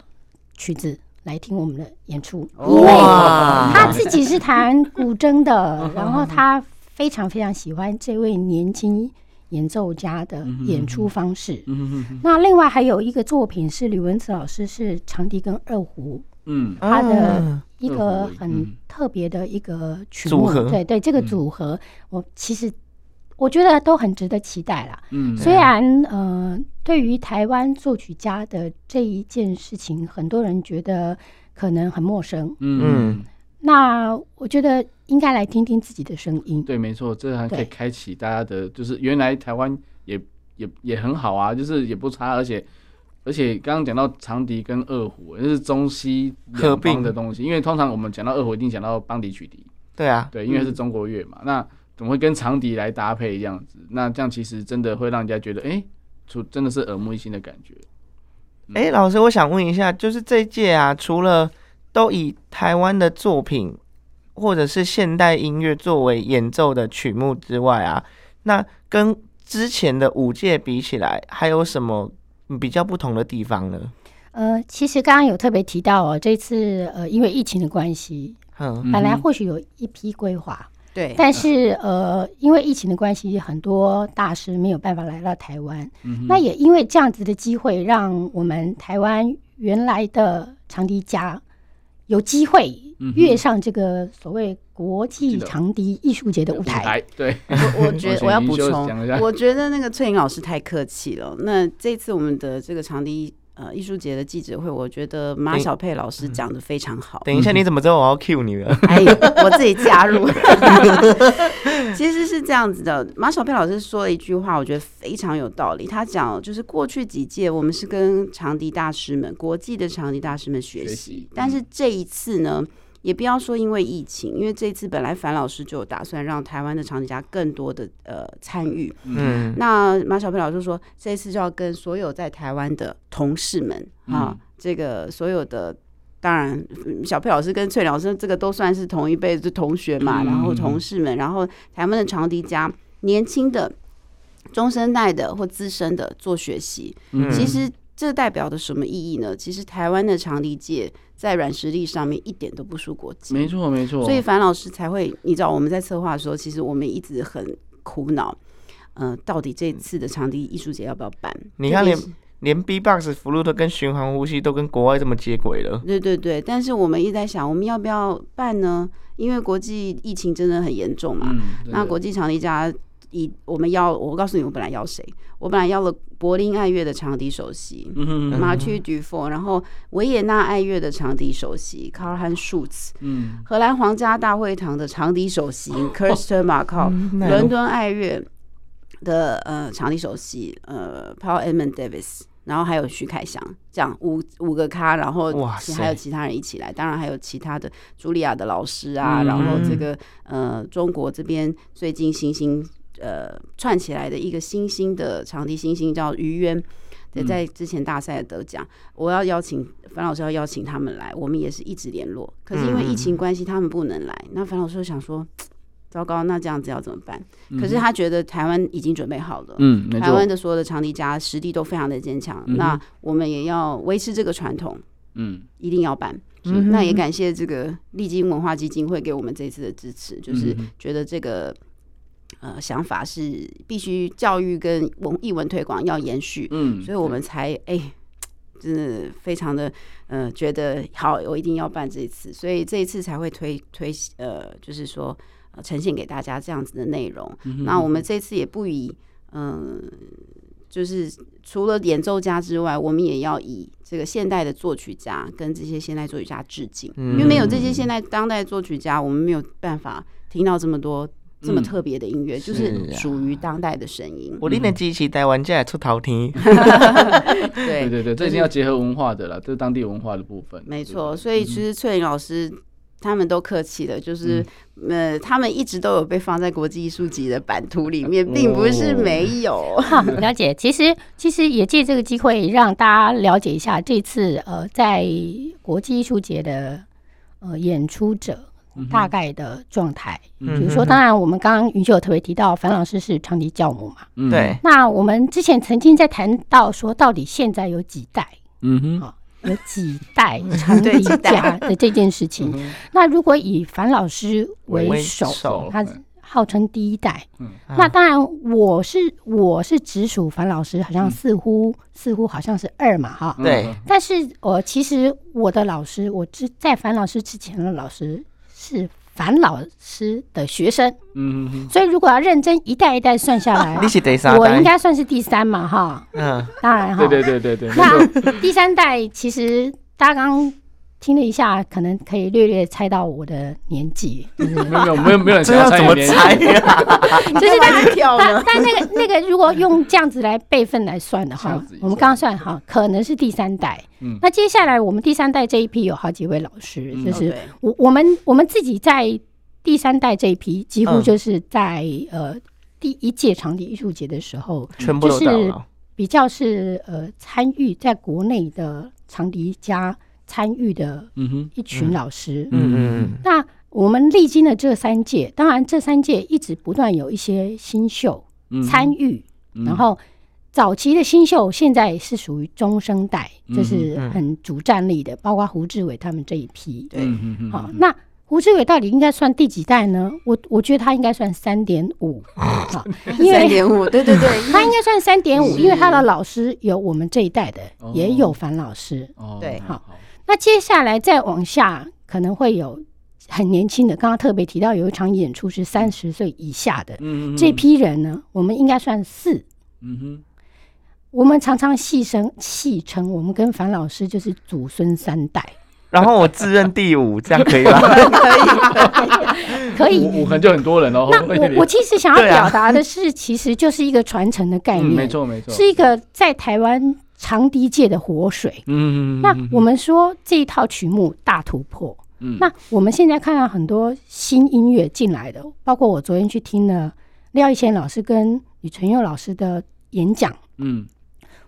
曲子。来听我们的演出，因为他自己是弹古筝的，然后他非常非常喜欢这位年轻演奏家的演出方式。那另外还有一个作品是吕文慈老师是长笛跟二胡，嗯，他的一个很特别的一个曲目，对对，这个组合我其实。我觉得都很值得期待啦。嗯，虽然呃，对于台湾作曲家的这一件事情，很多人觉得可能很陌生。嗯，那我觉得应该来听听自己的声音。
对，没错，这还可以开启大家的，就是原来台湾也也也很好啊，就是也不差，而且而且刚刚讲到长笛跟二胡，那是中西合并的东西，因为通常我们讲到二胡，一定讲到邦迪曲笛。
对啊，
对，因为是中国乐嘛，嗯、那怎么会跟长笛来搭配这样子？那这样其实真的会让人家觉得，哎、欸，出真的是耳目一新的感觉。
哎、欸，老师，我想问一下，就是这一届啊，除了都以台湾的作品或者是现代音乐作为演奏的曲目之外啊，那跟之前的五届比起来，还有什么比较不同的地方呢？
呃，其实刚刚有特别提到哦，这次呃，因为疫情的关系，嗯，本来或许有一批规划。
对，
但是呃，因为疫情的关系，很多大师没有办法来到台湾。嗯、那也因为这样子的机会，让我们台湾原来的长笛家有机会跃上这个所谓国际长笛艺术节的舞台。
对，
我我觉得 我要补充，我觉得那个翠玲老师太客气了。那这次我们的这个长笛。呃，艺术节的记者会，我觉得马小佩老师讲的非常好。
等一下，你怎么知道我要 cue 你了？
哎，我自己加入。其实是这样子的，马小佩老师说了一句话，我觉得非常有道理。他讲，就是过去几届我们是跟长笛大师们、国际的长笛大师们学习，但是这一次呢？也不要说因为疫情，因为这次本来樊老师就有打算让台湾的长笛家更多的呃参与。嗯，那马小佩老师说，这次就要跟所有在台湾的同事们啊，这个所有的，当然小佩老师跟翠老师这个都算是同一辈子同学嘛，然后同事们，然后台湾的长笛家，年轻的、中生代的或资深的做学习。其实这代表的什么意义呢？其实台湾的长笛界。在软实力上面一点都不输国际，
没错没错。
所以樊老师才会，你知道我们在策划的时候，其实我们一直很苦恼，嗯、呃，到底这次的长笛艺术节要不要办？
你看连连 B-box、flute 跟循环呼吸都跟国外这么接轨了。
对对对，但是我们一直在想，我们要不要办呢？因为国际疫情真的很严重嘛。嗯、那国际长笛家。以我们要，我告诉你，我本来要谁？我本来要了柏林爱乐的长笛首席嗯马曲杜夫，然后维也纳爱乐的长笛首席 Karl-Heinz Schütz，荷兰皇家大会堂的长笛首席 Kirsten Markov，伦敦爱乐的呃长笛首席呃 Paul Edmund Davis，然后还有徐凯翔，这样五五个咖，然后还有其他人一起来，当然还有其他的茱莉亚的老师啊，然后这个呃中国这边最近新兴。呃，串起来的一个新兴的长笛新星叫于渊，在之前大赛得奖。嗯、我要邀请樊老师，要邀请他们来，我们也是一直联络。可是因为疫情关系，他们不能来。嗯、那樊老师就想说，糟糕，那这样子要怎么办？嗯、可是他觉得台湾已经准备好了，嗯，台湾的所有的长笛家实力都非常的坚强。嗯、那我们也要维持这个传统，嗯，一定要办。嗯、那也感谢这个丽晶文化基金会给我们这次的支持，就是觉得这个。呃，想法是必须教育跟文艺文推广要延续，嗯，所以我们才哎、欸，真的非常的呃，觉得好，我一定要办这一次，所以这一次才会推推呃，就是说呃，呈现给大家这样子的内容。嗯、那我们这次也不以嗯、呃，就是除了演奏家之外，我们也要以这个现代的作曲家跟这些现代作曲家致敬，嗯、因为没有这些现代当代作曲家，我们没有办法听到这么多。这么特别的音乐，嗯、就是属于当代的声音。
我拎的机器台湾家出头天。
对对对，这一定要结合文化的了，这是当地文化的部分。
没错，所以其实翠玲老师他们都客气的，就是、嗯、呃，他们一直都有被放在国际艺术节的版图里面，并不是没有。
哦、了解，其实其实也借这个机会让大家了解一下这次呃，在国际艺术节的呃演出者。大概的状态，比如说，当然我们刚刚云秀有特别提到，樊老师是长笛教母嘛，
对。
那我们之前曾经在谈到说，到底现在有几代？嗯哼，好，有几代长 笛家的这件事情。那如果以樊老师为首，他号称第一代，嗯。那当然我是我是直属樊老师，好像似乎似乎好像是二嘛，哈，
对。
但是我其实我的老师，我之在樊老师之前的老师。是樊老师的学生，嗯哼哼，所以如果要认真一代一代算下来，我应该算是第三嘛，哈，嗯，当然哈，
对对对对对。
那第三代其实大家刚听了一下，可能可以略略猜到我的年纪。
没有没有没有没有人想要猜
怎么猜呀？
就是他跳但但那个那个，如果用这样子来辈分来算的话，我们刚刚算哈，可能是第三代。嗯，那接下来我们第三代这一批有好几位老师，就是我我们我们自己在第三代这一批，几乎就是在呃第一届长笛艺术节的时候，
全部都是。
比较是呃参与在国内的长笛家参与的一群老师，嗯嗯嗯。那我们历经了这三届，当然这三届一直不断有一些新秀参与，然后早期的新秀现在是属于中生代，就是很主战力的，包括胡志伟他们这一批，对，好那。胡志伟到底应该算第几代呢？我我觉得他应该算三点五，好，因为三点五，对对对，他应该算三点五，因为他的老师有我们这一代的，也有樊老师，对，好，那接下来再往下，可能会有很年轻的，刚刚特别提到有一场演出是三十岁以下的，这批人呢，我们应该算四，嗯哼，我们常常戏称戏称，我们跟樊老师就是祖孙三代。
然后我自认第五，这样可以吗？
可以，可以，
五可能就很多人哦。
那我我其实想要表达的是，其实就是一个传承的概念，
没错没错，
是一个在台湾长笛界的活水。嗯嗯。那我们说这一套曲目大突破，嗯，那我们现在看到很多新音乐进来的，包括我昨天去听了廖一贤老师跟李纯佑老师的演讲，嗯，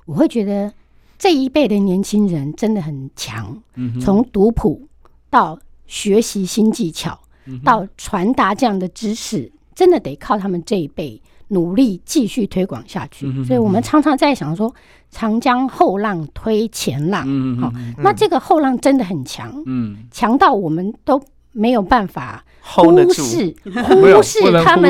我会觉得。这一辈的年轻人真的很强，从读谱到学习新技巧，到传达这样的知识，真的得靠他们这一辈努力继续推广下去。所以我们常常在想说，长江后浪推前浪，好，那这个后浪真的很强，强到我们都没有办法。忽视忽视他们，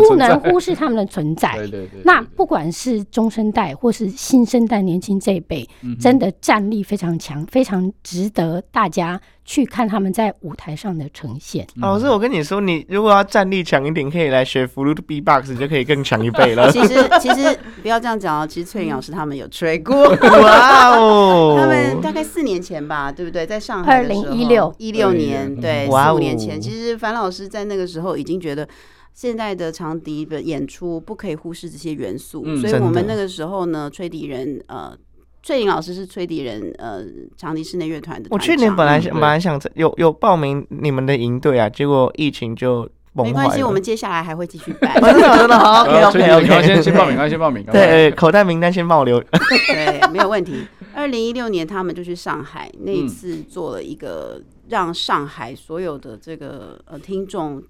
不能忽视他们的存在。那不管是中生代或是新生代年轻这一辈，真的战力非常强，非常值得大家去看他们在舞台上的呈现。
老师，我跟你说，你如果要战力强一点，可以来学 Flute Beatbox，就可以更强一倍了。
其实，其实不要这样讲哦。其实翠玲老师他们有吹过，哇哦！他们大概四年前吧，对不对？在上海，二零一六一六年，对，四五年前，其实。樊老师在那个时候已经觉得，现在的长笛的演出不可以忽视这些元素，嗯、所以我们那个时候呢，吹笛人呃，翠玲老师是吹笛人呃，长笛室内乐团的。
我去年本来想，本来想有有报名你们的营队啊，结果疫情就。
没关系，我们接下来还会继续办。
真的真的好，OK OK OK，
先先报名，先报名。
对，口袋名单先帮我留。
对，没有问题。二零一六年他们就去上海，那一次做了一个。让上海所有的这个呃听众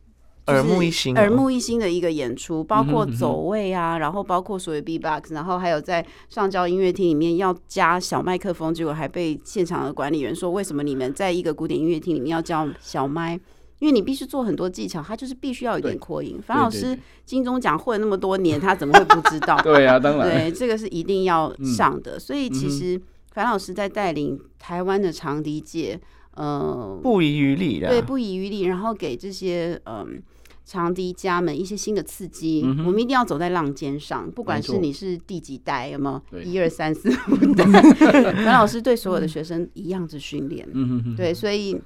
耳目一新，
耳目一新的一个演出，包括走位啊，然后包括所有 B-box，然后还有在上交音乐厅里面要加小麦克风，结果还被现场的管理员说，为什么你们在一个古典音乐厅里面要叫小麦？因为你必须做很多技巧，他就是必须要有点扩音。樊老师金钟奖混了那么多年，他怎么会不知道？
对啊，当然，
对，这个是一定要上的。所以其实樊老师在带领台湾的长笛界。呃，
不遗余力的，
对，不遗余力，然后给这些嗯、呃、长笛家们一些新的刺激。嗯、我们一定要走在浪尖上，不管是你是第几代，有没有一二三四五代，樊老师对所有的学生一样子训练。嗯对，所以。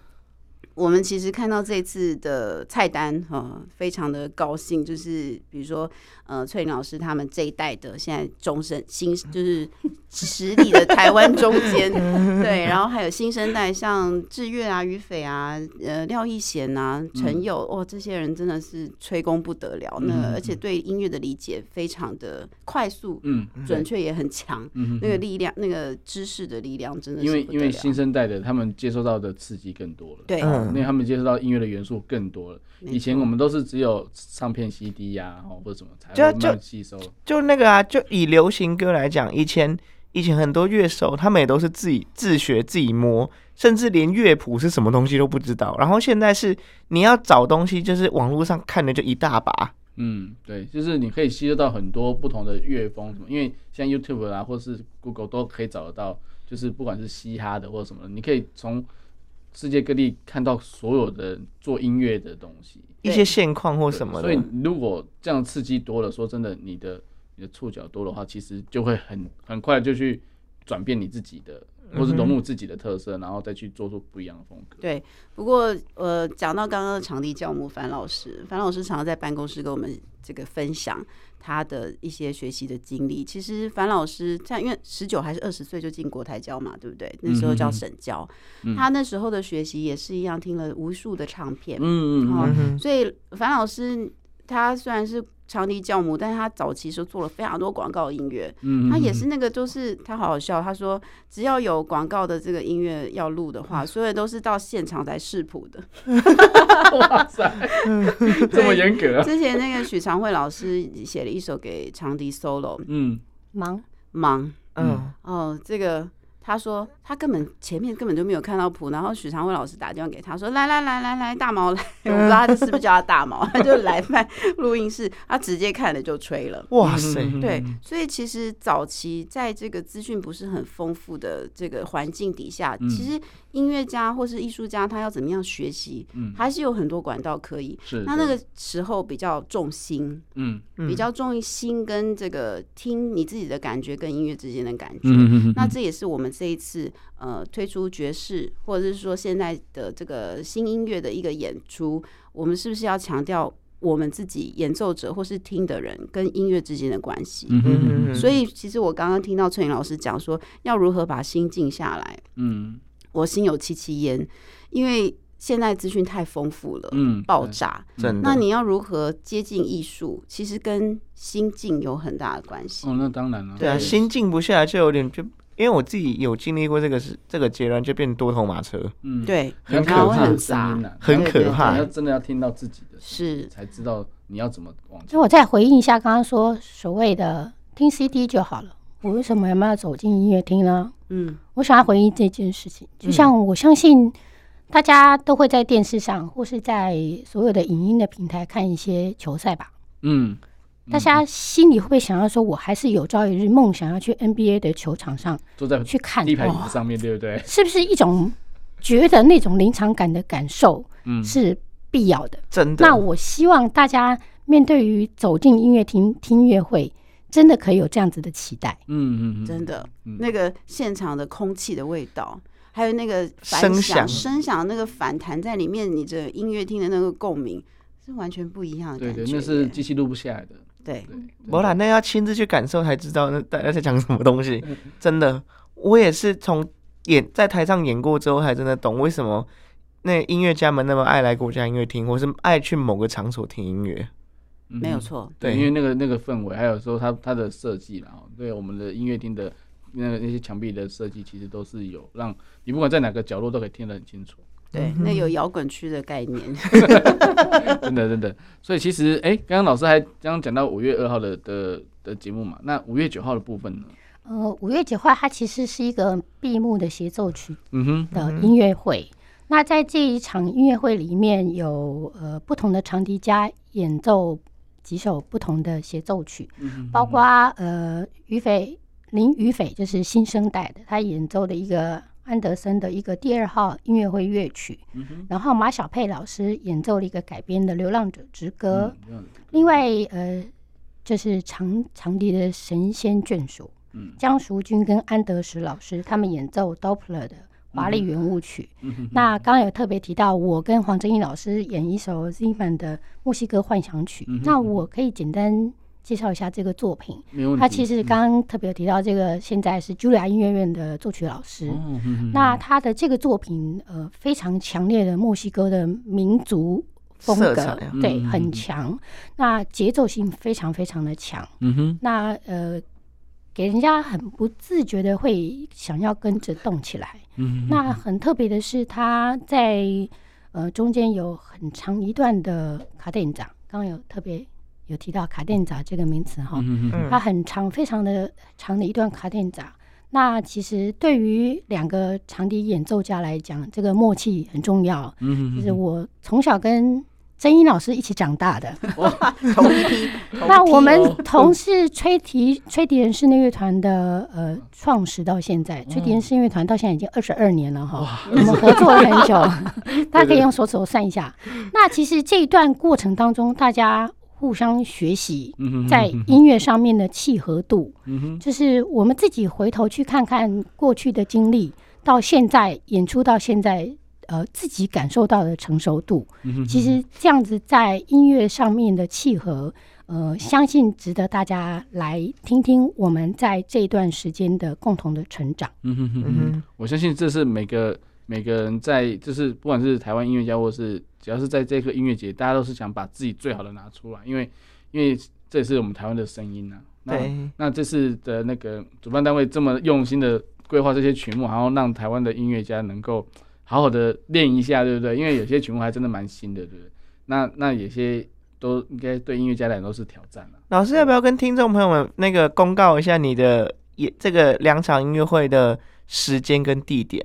我们其实看到这次的菜单，哈、呃，非常的高兴。就是比如说，呃，翠玲老师他们这一代的现在中生新，就是实力的台湾中间，对。然后还有新生代，像智乐啊、于斐啊、呃，廖一贤啊、陈友，哇、哦，这些人真的是吹功不得了。那而且对音乐的理解非常的快速，嗯，准确也很强。嗯，那个力量，那个知识的力量，真的是
因为因为新生代的他们接受到的刺激更多了，
对。
因为他们接受到音乐的元素更多了，以前我们都是只有唱片 CD 呀，或者什么才会慢慢吸收。
就那个啊，就以流行歌来讲，以前以前很多乐手他们也都是自己自学自己摸，甚至连乐谱是什么东西都不知道。然后现在是你要找东西，就是网络上看的就一大把。
嗯，对，就是你可以吸收到很多不同的乐风什么，因为像 YouTube 啊，或是 Google 都可以找得到，就是不管是嘻哈的或者什么，你可以从。世界各地看到所有的做音乐的东西，
一些现况或什么的。
所以如果这样刺激多了，说真的，你的你的触角多的话，其实就会很很快就去转变你自己的或是融入自己的特色，然后再去做出不一样的风格。
对，不过呃，讲到刚刚的场地教母樊老师，樊老师常常在办公室跟我们这个分享他的一些学习的经历。其实樊老师在因为十九还是二十岁就进国台教嘛，对不对？那时候叫省教，嗯、他那时候的学习也是一样，听了无数的唱片，嗯嗯嗯，所以樊老师他虽然是。长笛教母，但是他早期时候做了非常多广告音乐，嗯，他也是那个都是他好好笑，他说只要有广告的这个音乐要录的话，所有都是到现场才视谱的。
哇塞，这么严格啊！
之前那个许长惠老师写了一首给长笛 solo，
嗯，忙
忙，嗯，哦，这个。他说他根本前面根本就没有看到谱，然后许长辉老师打电话给他说：“来来来来来，大毛来，我不知道他是不是叫他大毛，他就来卖录音室，他直接看了就吹了。”
哇塞！
对，所以其实早期在这个资讯不是很丰富的这个环境底下，其实音乐家或是艺术家他要怎么样学习，还是有很多管道可以。是。那那个时候比较重心，嗯，比较重心跟这个听你自己的感觉跟音乐之间的感觉。那这也是我们。这一次，呃，推出爵士，或者是说现在的这个新音乐的一个演出，我们是不是要强调我们自己演奏者或是听的人跟音乐之间的关系？所以，其实我刚刚听到翠玲老师讲说，要如何把心静下来。嗯，我心有戚戚焉，因为现在资讯太丰富了，嗯，爆炸。真的。那你要如何接近艺术？其实跟心境有很大的关系。
哦，那当然了。
对啊，心静不下来就有点就。因为我自己有经历过这个是这个阶段，就变多头马车，
嗯，对，
很可怕，
很杂，
很可怕。
你要真的要听到自己的，
是
才知道你要怎么往前。
所以我再回应一下刚刚说所谓的听 CD 就好了，我为什么要要走进音乐厅呢？嗯，我想要回应这件事情，就像我相信大家都会在电视上或是在所有的影音的平台看一些球赛吧，嗯。大家心里会不会想要说，我还是有朝一日梦想要去 NBA 的球场上坐在去看
地排上面，对不对？
是不是一种觉得那种临场感的感受，是必要的？
真的。
那我希望大家面对于走进音乐厅听音乐会，真的可以有这样子的期待。
嗯嗯，真的，那个现场的空气的味道，还有那个声响声响那个反弹在里面，你这音乐厅的那个共鸣是完全不一样的感觉。
对对，那是机器录不下来的。
对，
不然那要亲自去感受才知道那大家在讲什么东西。真的，我也是从演在台上演过之后，才真的懂为什么那音乐家们那么爱来国家音乐厅，或是爱去某个场所听音乐。
没有错，
对，因为那个那个氛围，还有说它它的设计，然后对我们的音乐厅的那个那些墙壁的设计，其实都是有让你不管在哪个角落都可以听得很清楚。
对，那有摇滚区的概念，
真的真的。所以其实，哎、欸，刚刚老师还刚刚讲到五月二号的的的节目嘛，那五月九号的部分呢？
呃，五月九号它其实是一个闭幕的协奏曲，嗯哼，的音乐会。那在这一场音乐会里面有呃不同的长笛家演奏几首不同的协奏曲，嗯、包括呃于斐林于斐就是新生代的，他演奏的一个。安德森的一个第二号音乐会乐曲，嗯、然后马小佩老师演奏了一个改编的《流浪者之歌》，嗯、另外呃，就是长长笛的神仙眷属，嗯、江淑君跟安德石老师他们演奏 Doppler 的华丽圆舞曲。嗯、那刚刚有特别提到，我跟黄正义老师演一首 Schumann 的墨西哥幻想曲，嗯、那我可以简单。介绍一下这个作品，他其实刚刚特别提到这个，现在是茱莉亚音乐院的作曲老师。那他的这个作品，呃，非常强烈的墨西哥的民族风格，对，很强。那节奏性非常非常的强。那呃，给人家很不自觉的会想要跟着动起来。那很特别的是，他在呃中间有很长一段的卡点掌，刚刚有特别。有提到卡点掌这个名词哈，它很长，非常的长的一段卡点掌。那其实对于两个长笛演奏家来讲，这个默契很重要。就是我从小跟曾英老师一起长大的，
同一批。
那我们同是吹笛吹笛人室内乐团的呃创始到现在，吹笛人室内乐团到现在已经二十二年了哈。我们合作了很久，大家可以用手指头算一下。那其实这一段过程当中，大家。互相学习，在音乐上面的契合度，就是我们自己回头去看看过去的经历，到现在演出到现在，呃，自己感受到的成熟度，其实这样子在音乐上面的契合，呃，相信值得大家来听听我们在这一段时间的共同的成长。
嗯哼哼哼，我相信这是每个每个人在，就是不管是台湾音乐家，或是只要是在这个音乐节，大家都是想把自己最好的拿出来，因为因为这也是我们台湾的声音呐、啊。对。那这次的那个主办单位这么用心的规划这些曲目，然后让台湾的音乐家能够。好好的练一下，对不对？因为有些曲目还真的蛮新的，对不对？那那有些都应该对音乐家来讲都是挑战了。
老师要不要跟听众朋友们那个公告一下你的也这个两场音乐会的时间跟地点？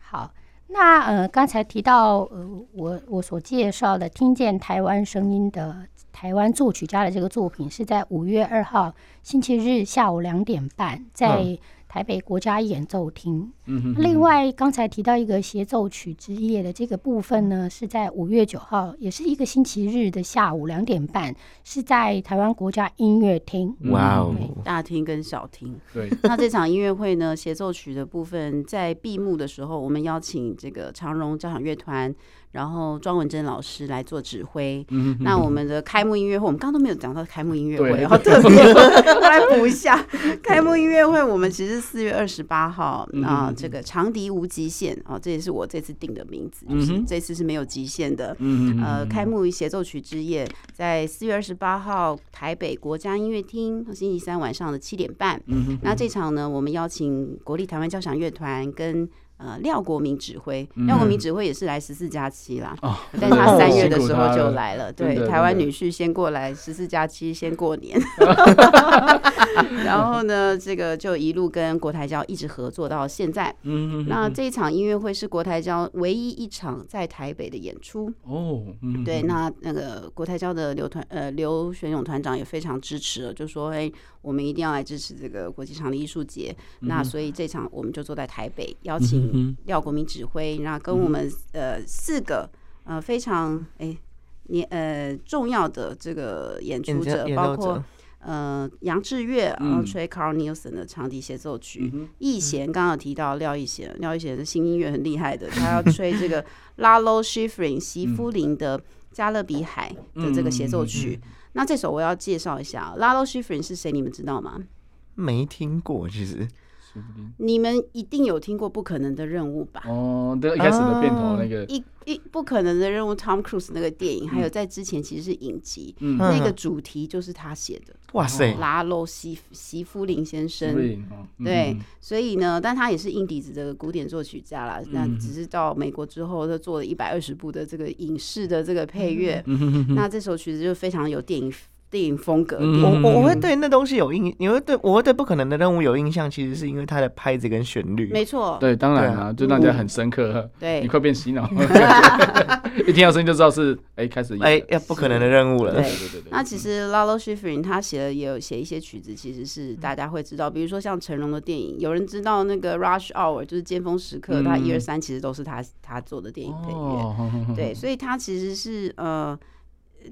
好，那呃刚才提到呃我我所介绍的听见台湾声音的台湾作曲家的这个作品是在五月二号星期日下午两点半在。嗯台北国家演奏厅。另外，刚才提到一个协奏曲之夜的这个部分呢，是在五月九号，也是一个星期日的下午两点半，是在台湾国家音乐厅。
哇哦，
大厅跟小厅。
对。
那这场音乐会呢，协奏曲的部分在闭幕的时候，我们邀请这个长荣交响乐团。然后庄文珍老师来做指挥。嗯、那我们的开幕音乐会，我们刚刚都没有讲到开幕音乐会，然后特别 我来补一下。开幕音乐会，我们其实四月二十八号啊、呃，这个长笛无极限啊、呃，这也是我这次定的名字，就是这次是没有极限的。嗯、呃，开幕协奏曲之夜，在四月二十八号台北国家音乐厅，星期三晚上的七点半。嗯、那这场呢，我们邀请国立台湾交响乐团跟。呃，廖国民指挥，廖国民指挥也是来十四加七啦，嗯、但他 三月的时候就来了。对，台湾女婿先过来十四加七先过年，然后呢，这个就一路跟国台交一直合作到现在。嗯，那这一场音乐会是国台交唯一一场在台北的演出。哦，对，那那个国台交的刘团呃刘玄勇团长也非常支持了，就说哎，我们一定要来支持这个国际场的艺术节。那所以这场我们就坐在台北邀请。廖国民指挥，然后跟我们呃四个呃非常哎年呃重要的这个演出者，包括呃杨志月，然后吹 Carl Nielsen 的长笛协奏曲，易贤刚刚有提到廖易贤，廖易贤的新音乐很厉害的，他要吹这个 Lalo Schifrin 席夫林的加勒比海的这个协奏曲。那这首我要介绍一下，Lalo Schifrin 是谁？你们知道吗？
没听过，其实。
你们一定有听过《不可能的任务》吧？
哦，对，一开始的片头那个
一一不可能的任务，Tom Cruise 那个电影，还有在之前其实是影集，那个主题就是他写的。哇塞，拉洛西西夫林先生，对，所以呢，但他也是硬底子的古典作曲家啦。那只是到美国之后，他做了一百二十部的这个影视的这个配乐。那这首曲子就非常有电影。电影风格，嗯、
我我我会对那东西有印，你会对我会对不可能的任务有印象，其实是因为它的拍子跟旋律。
没错，
对，当然啊，就让人家很深刻。
对，
你快变洗脑，一听到声音就知道是哎开始
哎要不可能的任务了。
对对对。那其实 Lalo Schifrin 他写的也有写一些曲子，其实是大家会知道，比如说像成龙的电影，有人知道那个 Rush Hour 就是尖峰时刻，他一二三其实都是他他做的电影配乐。对，所以他其实是呃。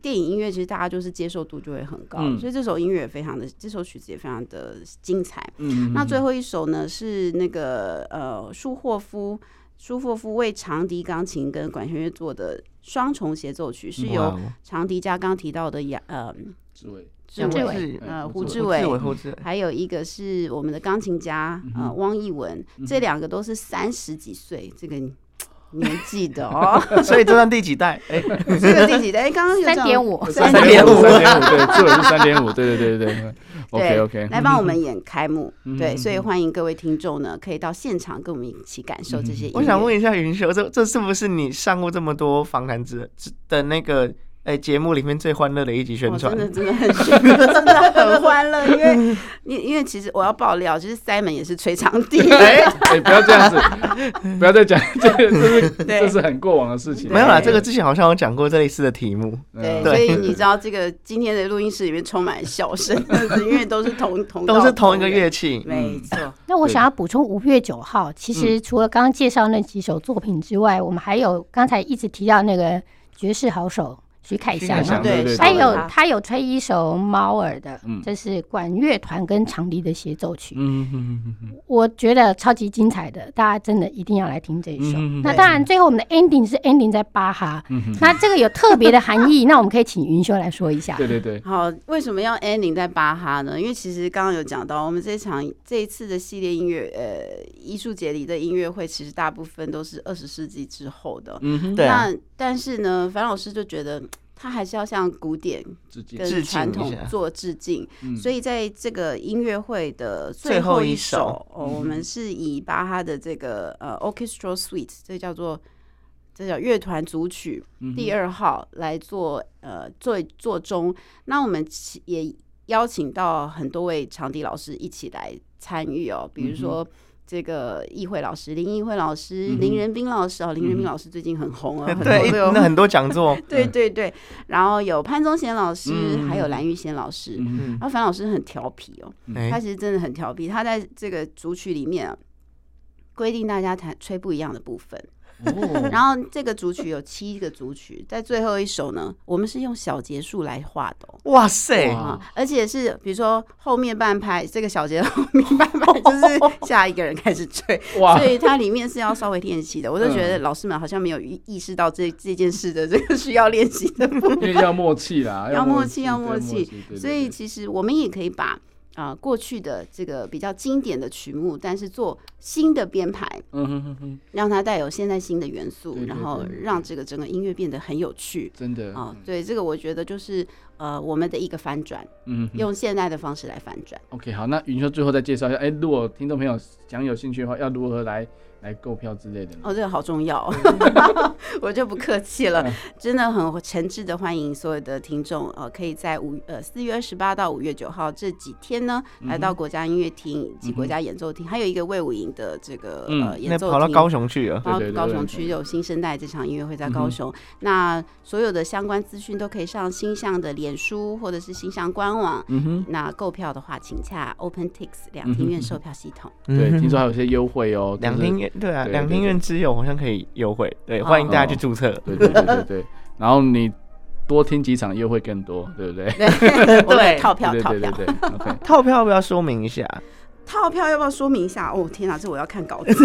电影音乐其实大家就是接受度就会很高，嗯、所以这首音乐也非常的，这首曲子也非常的精彩。嗯，那最后一首呢是那个呃舒霍夫，舒霍夫为长笛、钢琴跟管弦乐做的双重协奏曲，是由长笛家刚提到的杨呃志伟，志伟呃胡志伟，还有一个是我们的钢琴家呃汪义文，嗯、这两个都是三十几岁这个。年纪的哦，
所以这算第几代？哎，
这个第几代？哎，刚刚
三点五，
三点五，三点五，对，这个是三点五，对对对对 OK OK，
来帮我们演开幕，对，所以欢迎各位听众呢，可以到现场跟我们一起感受这些。
我想问一下云秀，这这是不是你上过这么多访谈之的那个？在节目里面最欢乐的一集宣传，
真的真的很真的很欢乐，因为 因因为其实我要爆料，就是 Simon 也是吹长笛。
哎，不要这样子，不要再讲这个，这是这是很过往的事情。
没有啦，这个之前好像有讲过这类似的题目。
对，所以你知道这个今天的录音室里面充满笑声，因为都是同同
都是同一个乐器，
没错。
那我想要补充，五月九号，其实除了刚刚介绍那几首作品之外，我们还有刚才一直提到那个爵士好手。徐凯翔嘛，
对，
他有他有吹一首猫耳的，这是管乐团跟长笛的协奏曲，嗯我觉得超级精彩的，大家真的一定要来听这一首。那当然，最后我们的 ending 是 ending 在巴哈，那这个有特别的含义，那我们可以请云修来说一下。
对对对，
好，为什么要 ending 在巴哈呢？因为其实刚刚有讲到，我们这场这一次的系列音乐，呃，艺术节里的音乐会，其实大部分都是二十世纪之后的。
嗯哼，
对但是呢，樊老师就觉得。他还是要向古典跟传统做致敬，所以在这个音乐会的最后一首，哦，我们是以巴哈的这个呃 Orchestral Suite，这叫做这叫乐团组曲第二号来做呃做做中。那我们也邀请到很多位长笛老师一起来参与哦，比如说。这个议会老师林议会老师林仁斌老师哦，林仁斌老师最近很红 啊，
对，那很多讲座，
对对对。然后有潘宗贤老师，还有蓝玉贤老师。然后樊老师很调皮哦，他其实真的很调皮。他在这个组曲里面啊，规定大家弹吹不一样的部分。然后这个组曲有七个组曲，在最后一首呢，我们是用小节数来画的。
哇塞！
而且是比如说后面半拍，这个小节后面半拍就是下一个人开始吹，所以它里面是要稍微练习的。我就觉得老师们好像没有意识到这这件事的这个需要练习的部分，
因为要默契啦，
要默契，要默契。所以其实我们也可以把。啊，过去的这个比较经典的曲目，但是做新的编排，嗯哼哼哼，让它带有现在新的元素，对对对，然后让这个整个音乐变得很有趣，
真的
啊，对，这个我觉得就是呃我们的一个翻转，嗯，用现代的方式来翻转。
OK，好，那云修最后再介绍一下，哎，如果听众朋友想有兴趣的话，要如何来？来购票之类的
哦，这个好重要，我就不客气了，真的很诚挚的欢迎所有的听众，呃，可以在五呃四月二十八到五月九号这几天呢，来到国家音乐厅以及国家演奏厅，还有一个魏武营的这个呃演奏厅，
跑到高雄去了，
跑到高雄区有新生代这场音乐会在高雄，那所有的相关资讯都可以上星象的脸书或者是新象官网，那购票的话，请洽 OpenTix 两厅院售票系统，
对，听说还有些优惠哦，
两厅院。对啊，两厅院之友好像可以优惠，对，欢迎大家去注册。
对对对对对，然后你多听几场优惠更多，对不对？
对，套票套票。
OK，套票要不要说明一下？
套票要不要说明一下？哦，天哪，这我要看稿子。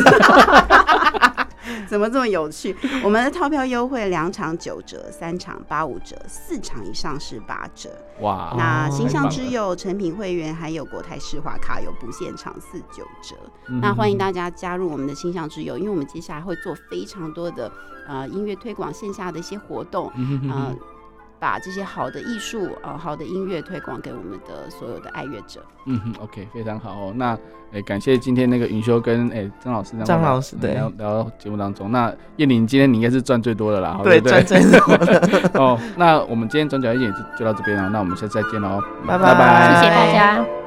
怎么这么有趣？我们的套票优惠，两场九折，三场八五折，四场以上是八折。哇！那形象之友成品会员还有国泰世华卡有不限场四九折。嗯、那欢迎大家加入我们的形象之友，因为我们接下来会做非常多的呃音乐推广线下的一些活动，嗯呃把这些好的艺术啊好的音乐推广给我们的所有的爱乐者。
嗯哼，OK，非常好哦。那诶、欸，感谢今天那个云修跟诶张老师，
张老师对
聊聊节目当中。那叶玲今天你应该是赚最多的啦，
对，赚最多的
哦。那我们今天转角一点就就到这边了，那我们下次再见喽，
拜拜拜，
谢谢大家。